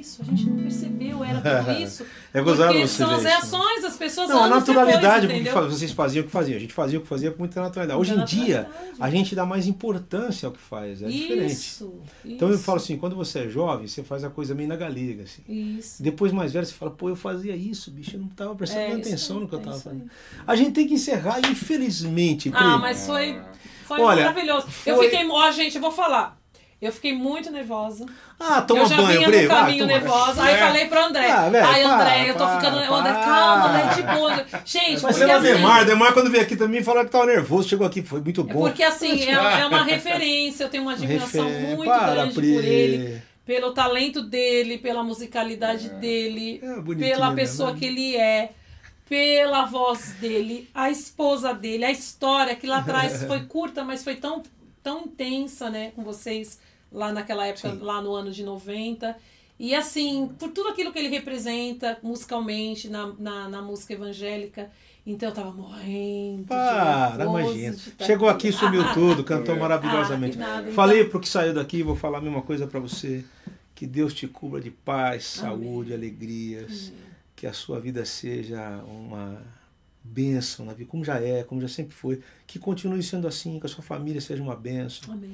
isso, a gente não percebeu, era tudo isso. é gozado Porque são as reações, as pessoas Não, a naturalidade, depois, porque vocês faziam o que faziam. A gente fazia o que fazia com muita naturalidade. Hoje em dia, a gente dá mais importância ao que faz. É diferente. Isso, Então eu falo assim, quando você é jovem, você faz a coisa meio na galega, assim. Isso. Depois mais velho, você fala, pô, eu fazia isso, bicho, eu não tava prestando É, atenção no que eu é tava isso aí. fazendo. A gente tem que encerrar, infelizmente. Ah, mas foi, foi Olha, maravilhoso. Eu foi- fiquei, ó, gente, eu vou falar. Eu fiquei muito nervosa. Ah, toma eu já banho, vinha Pri. no vai, caminho toma- nervosa. Aí É. falei pro André. Ah, velho, Ai, André, para, eu tô para, ficando. para. André, calma, André, de boa. Gente, Mas porque você não é o assim. Demar, Demar quando veio aqui também falou que tava nervoso, chegou aqui, foi muito É bom. porque assim, é, é uma referência, eu tenho uma admiração Refer- muito Para, grande Pri. por ele, pelo talento dele, pela musicalidade dele, É, pela mesmo, pessoa né? que ele é, pela voz dele, a esposa dele, a história que lá atrás foi curta, mas foi tão, tão intensa, né, com vocês lá naquela época, Sim. lá no ano de 90. E assim, por tudo aquilo que ele representa musicalmente, na, na, na música evangélica. Então eu tava morrendo. Para, imagina. Chegou aqui, sumiu tudo, cantou É. maravilhosamente. Ah, nada, então. Falei pro que saiu daqui, vou falar a mesma coisa pra você. Que Deus te cubra de paz, Amém. saúde, alegrias. Que a sua vida seja uma bênção na vida, como já é, como já sempre foi. Que continue sendo assim, que a sua família seja uma bênção. Amém.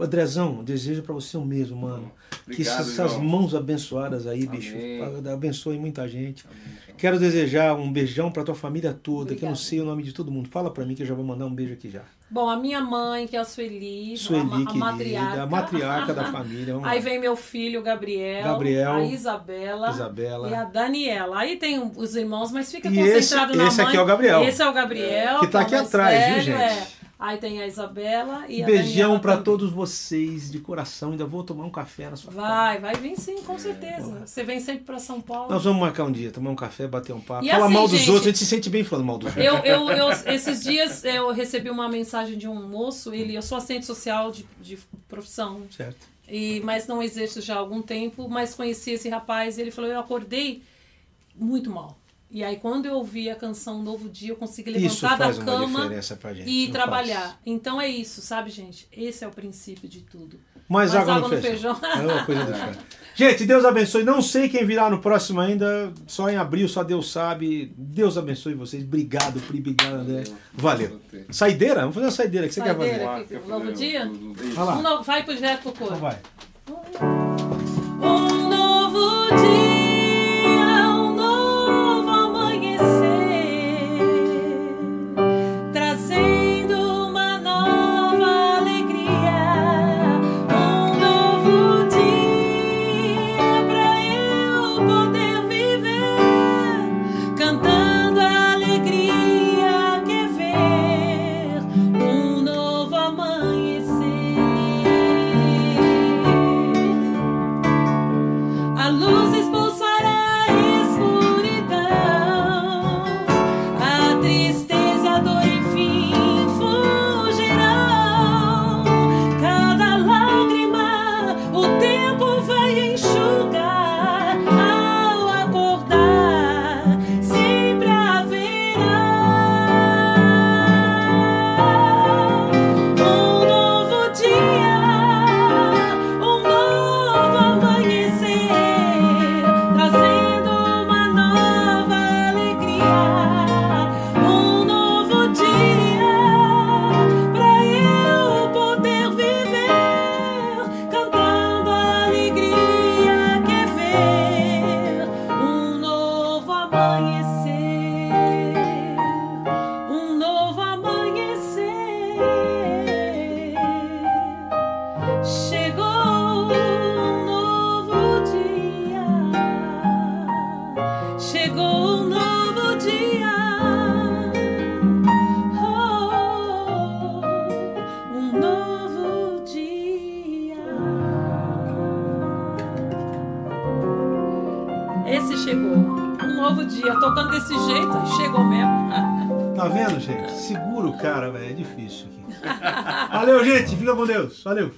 Andrezão, desejo pra você o mesmo, mano. que Obrigado, essas João. mãos abençoadas aí, bicho, Amém. abençoe muita gente. Amém. Quero desejar um beijão pra tua família toda, que eu não Obrigada. sei o nome de todo mundo. Fala pra mim que eu já vou mandar um beijo aqui já. Bom, a minha mãe, que é a Sueli, Sueli, a, a querida, matriarca. a matriarca da família. Vamos Aí lá. vem meu filho, o Gabriel, Gabriel, a Isabela, Isabela. e a Daniela. Aí tem os irmãos, mas fica E concentrado esse- na esse mãe. aqui é o Gabriel. Esse é o Gabriel. Que tá o aqui atrás, viu, gente? é. Aí tem a Isabela e a Beijão também. todos vocês, de coração. Ainda vou tomar um café na sua casa. Vai, vai vir sim, com certeza. Você vem sempre pra São Paulo. Nós vamos marcar um dia, tomar um café, bater um papo. E Falar assim, mal dos gente, outros, a gente se sente bem falando mal dos outros. Eu, eu, eu, esses dias eu recebi uma mensagem de um moço, ele, eu sou assistente social de, de profissão, Certo. e, mas não exerço já há algum tempo, mas conheci esse rapaz e ele falou, eu acordei muito mal. E aí quando eu ouvi a canção Novo Dia, eu consegui levantar da cama gente. e não trabalhar. faz. Então é isso, sabe, gente? Esse é o princípio de tudo. Mais, Mais água, água no no feijão. feijão. É uma coisa diferente. Gente, Deus abençoe. Não sei quem virá no próximo ainda. Só em abril, só Deus sabe. Deus abençoe vocês. Obrigado, Pri. Obrigado, André. Valeu. Saideira? Vamos fazer uma saideira. O que você quer Saideira. fazer? Vamos lá, aqui, quer um novo fazer dia? um- um- Vai. Um pro direto pro corpo. Então vai. Um novo dia, Valeu.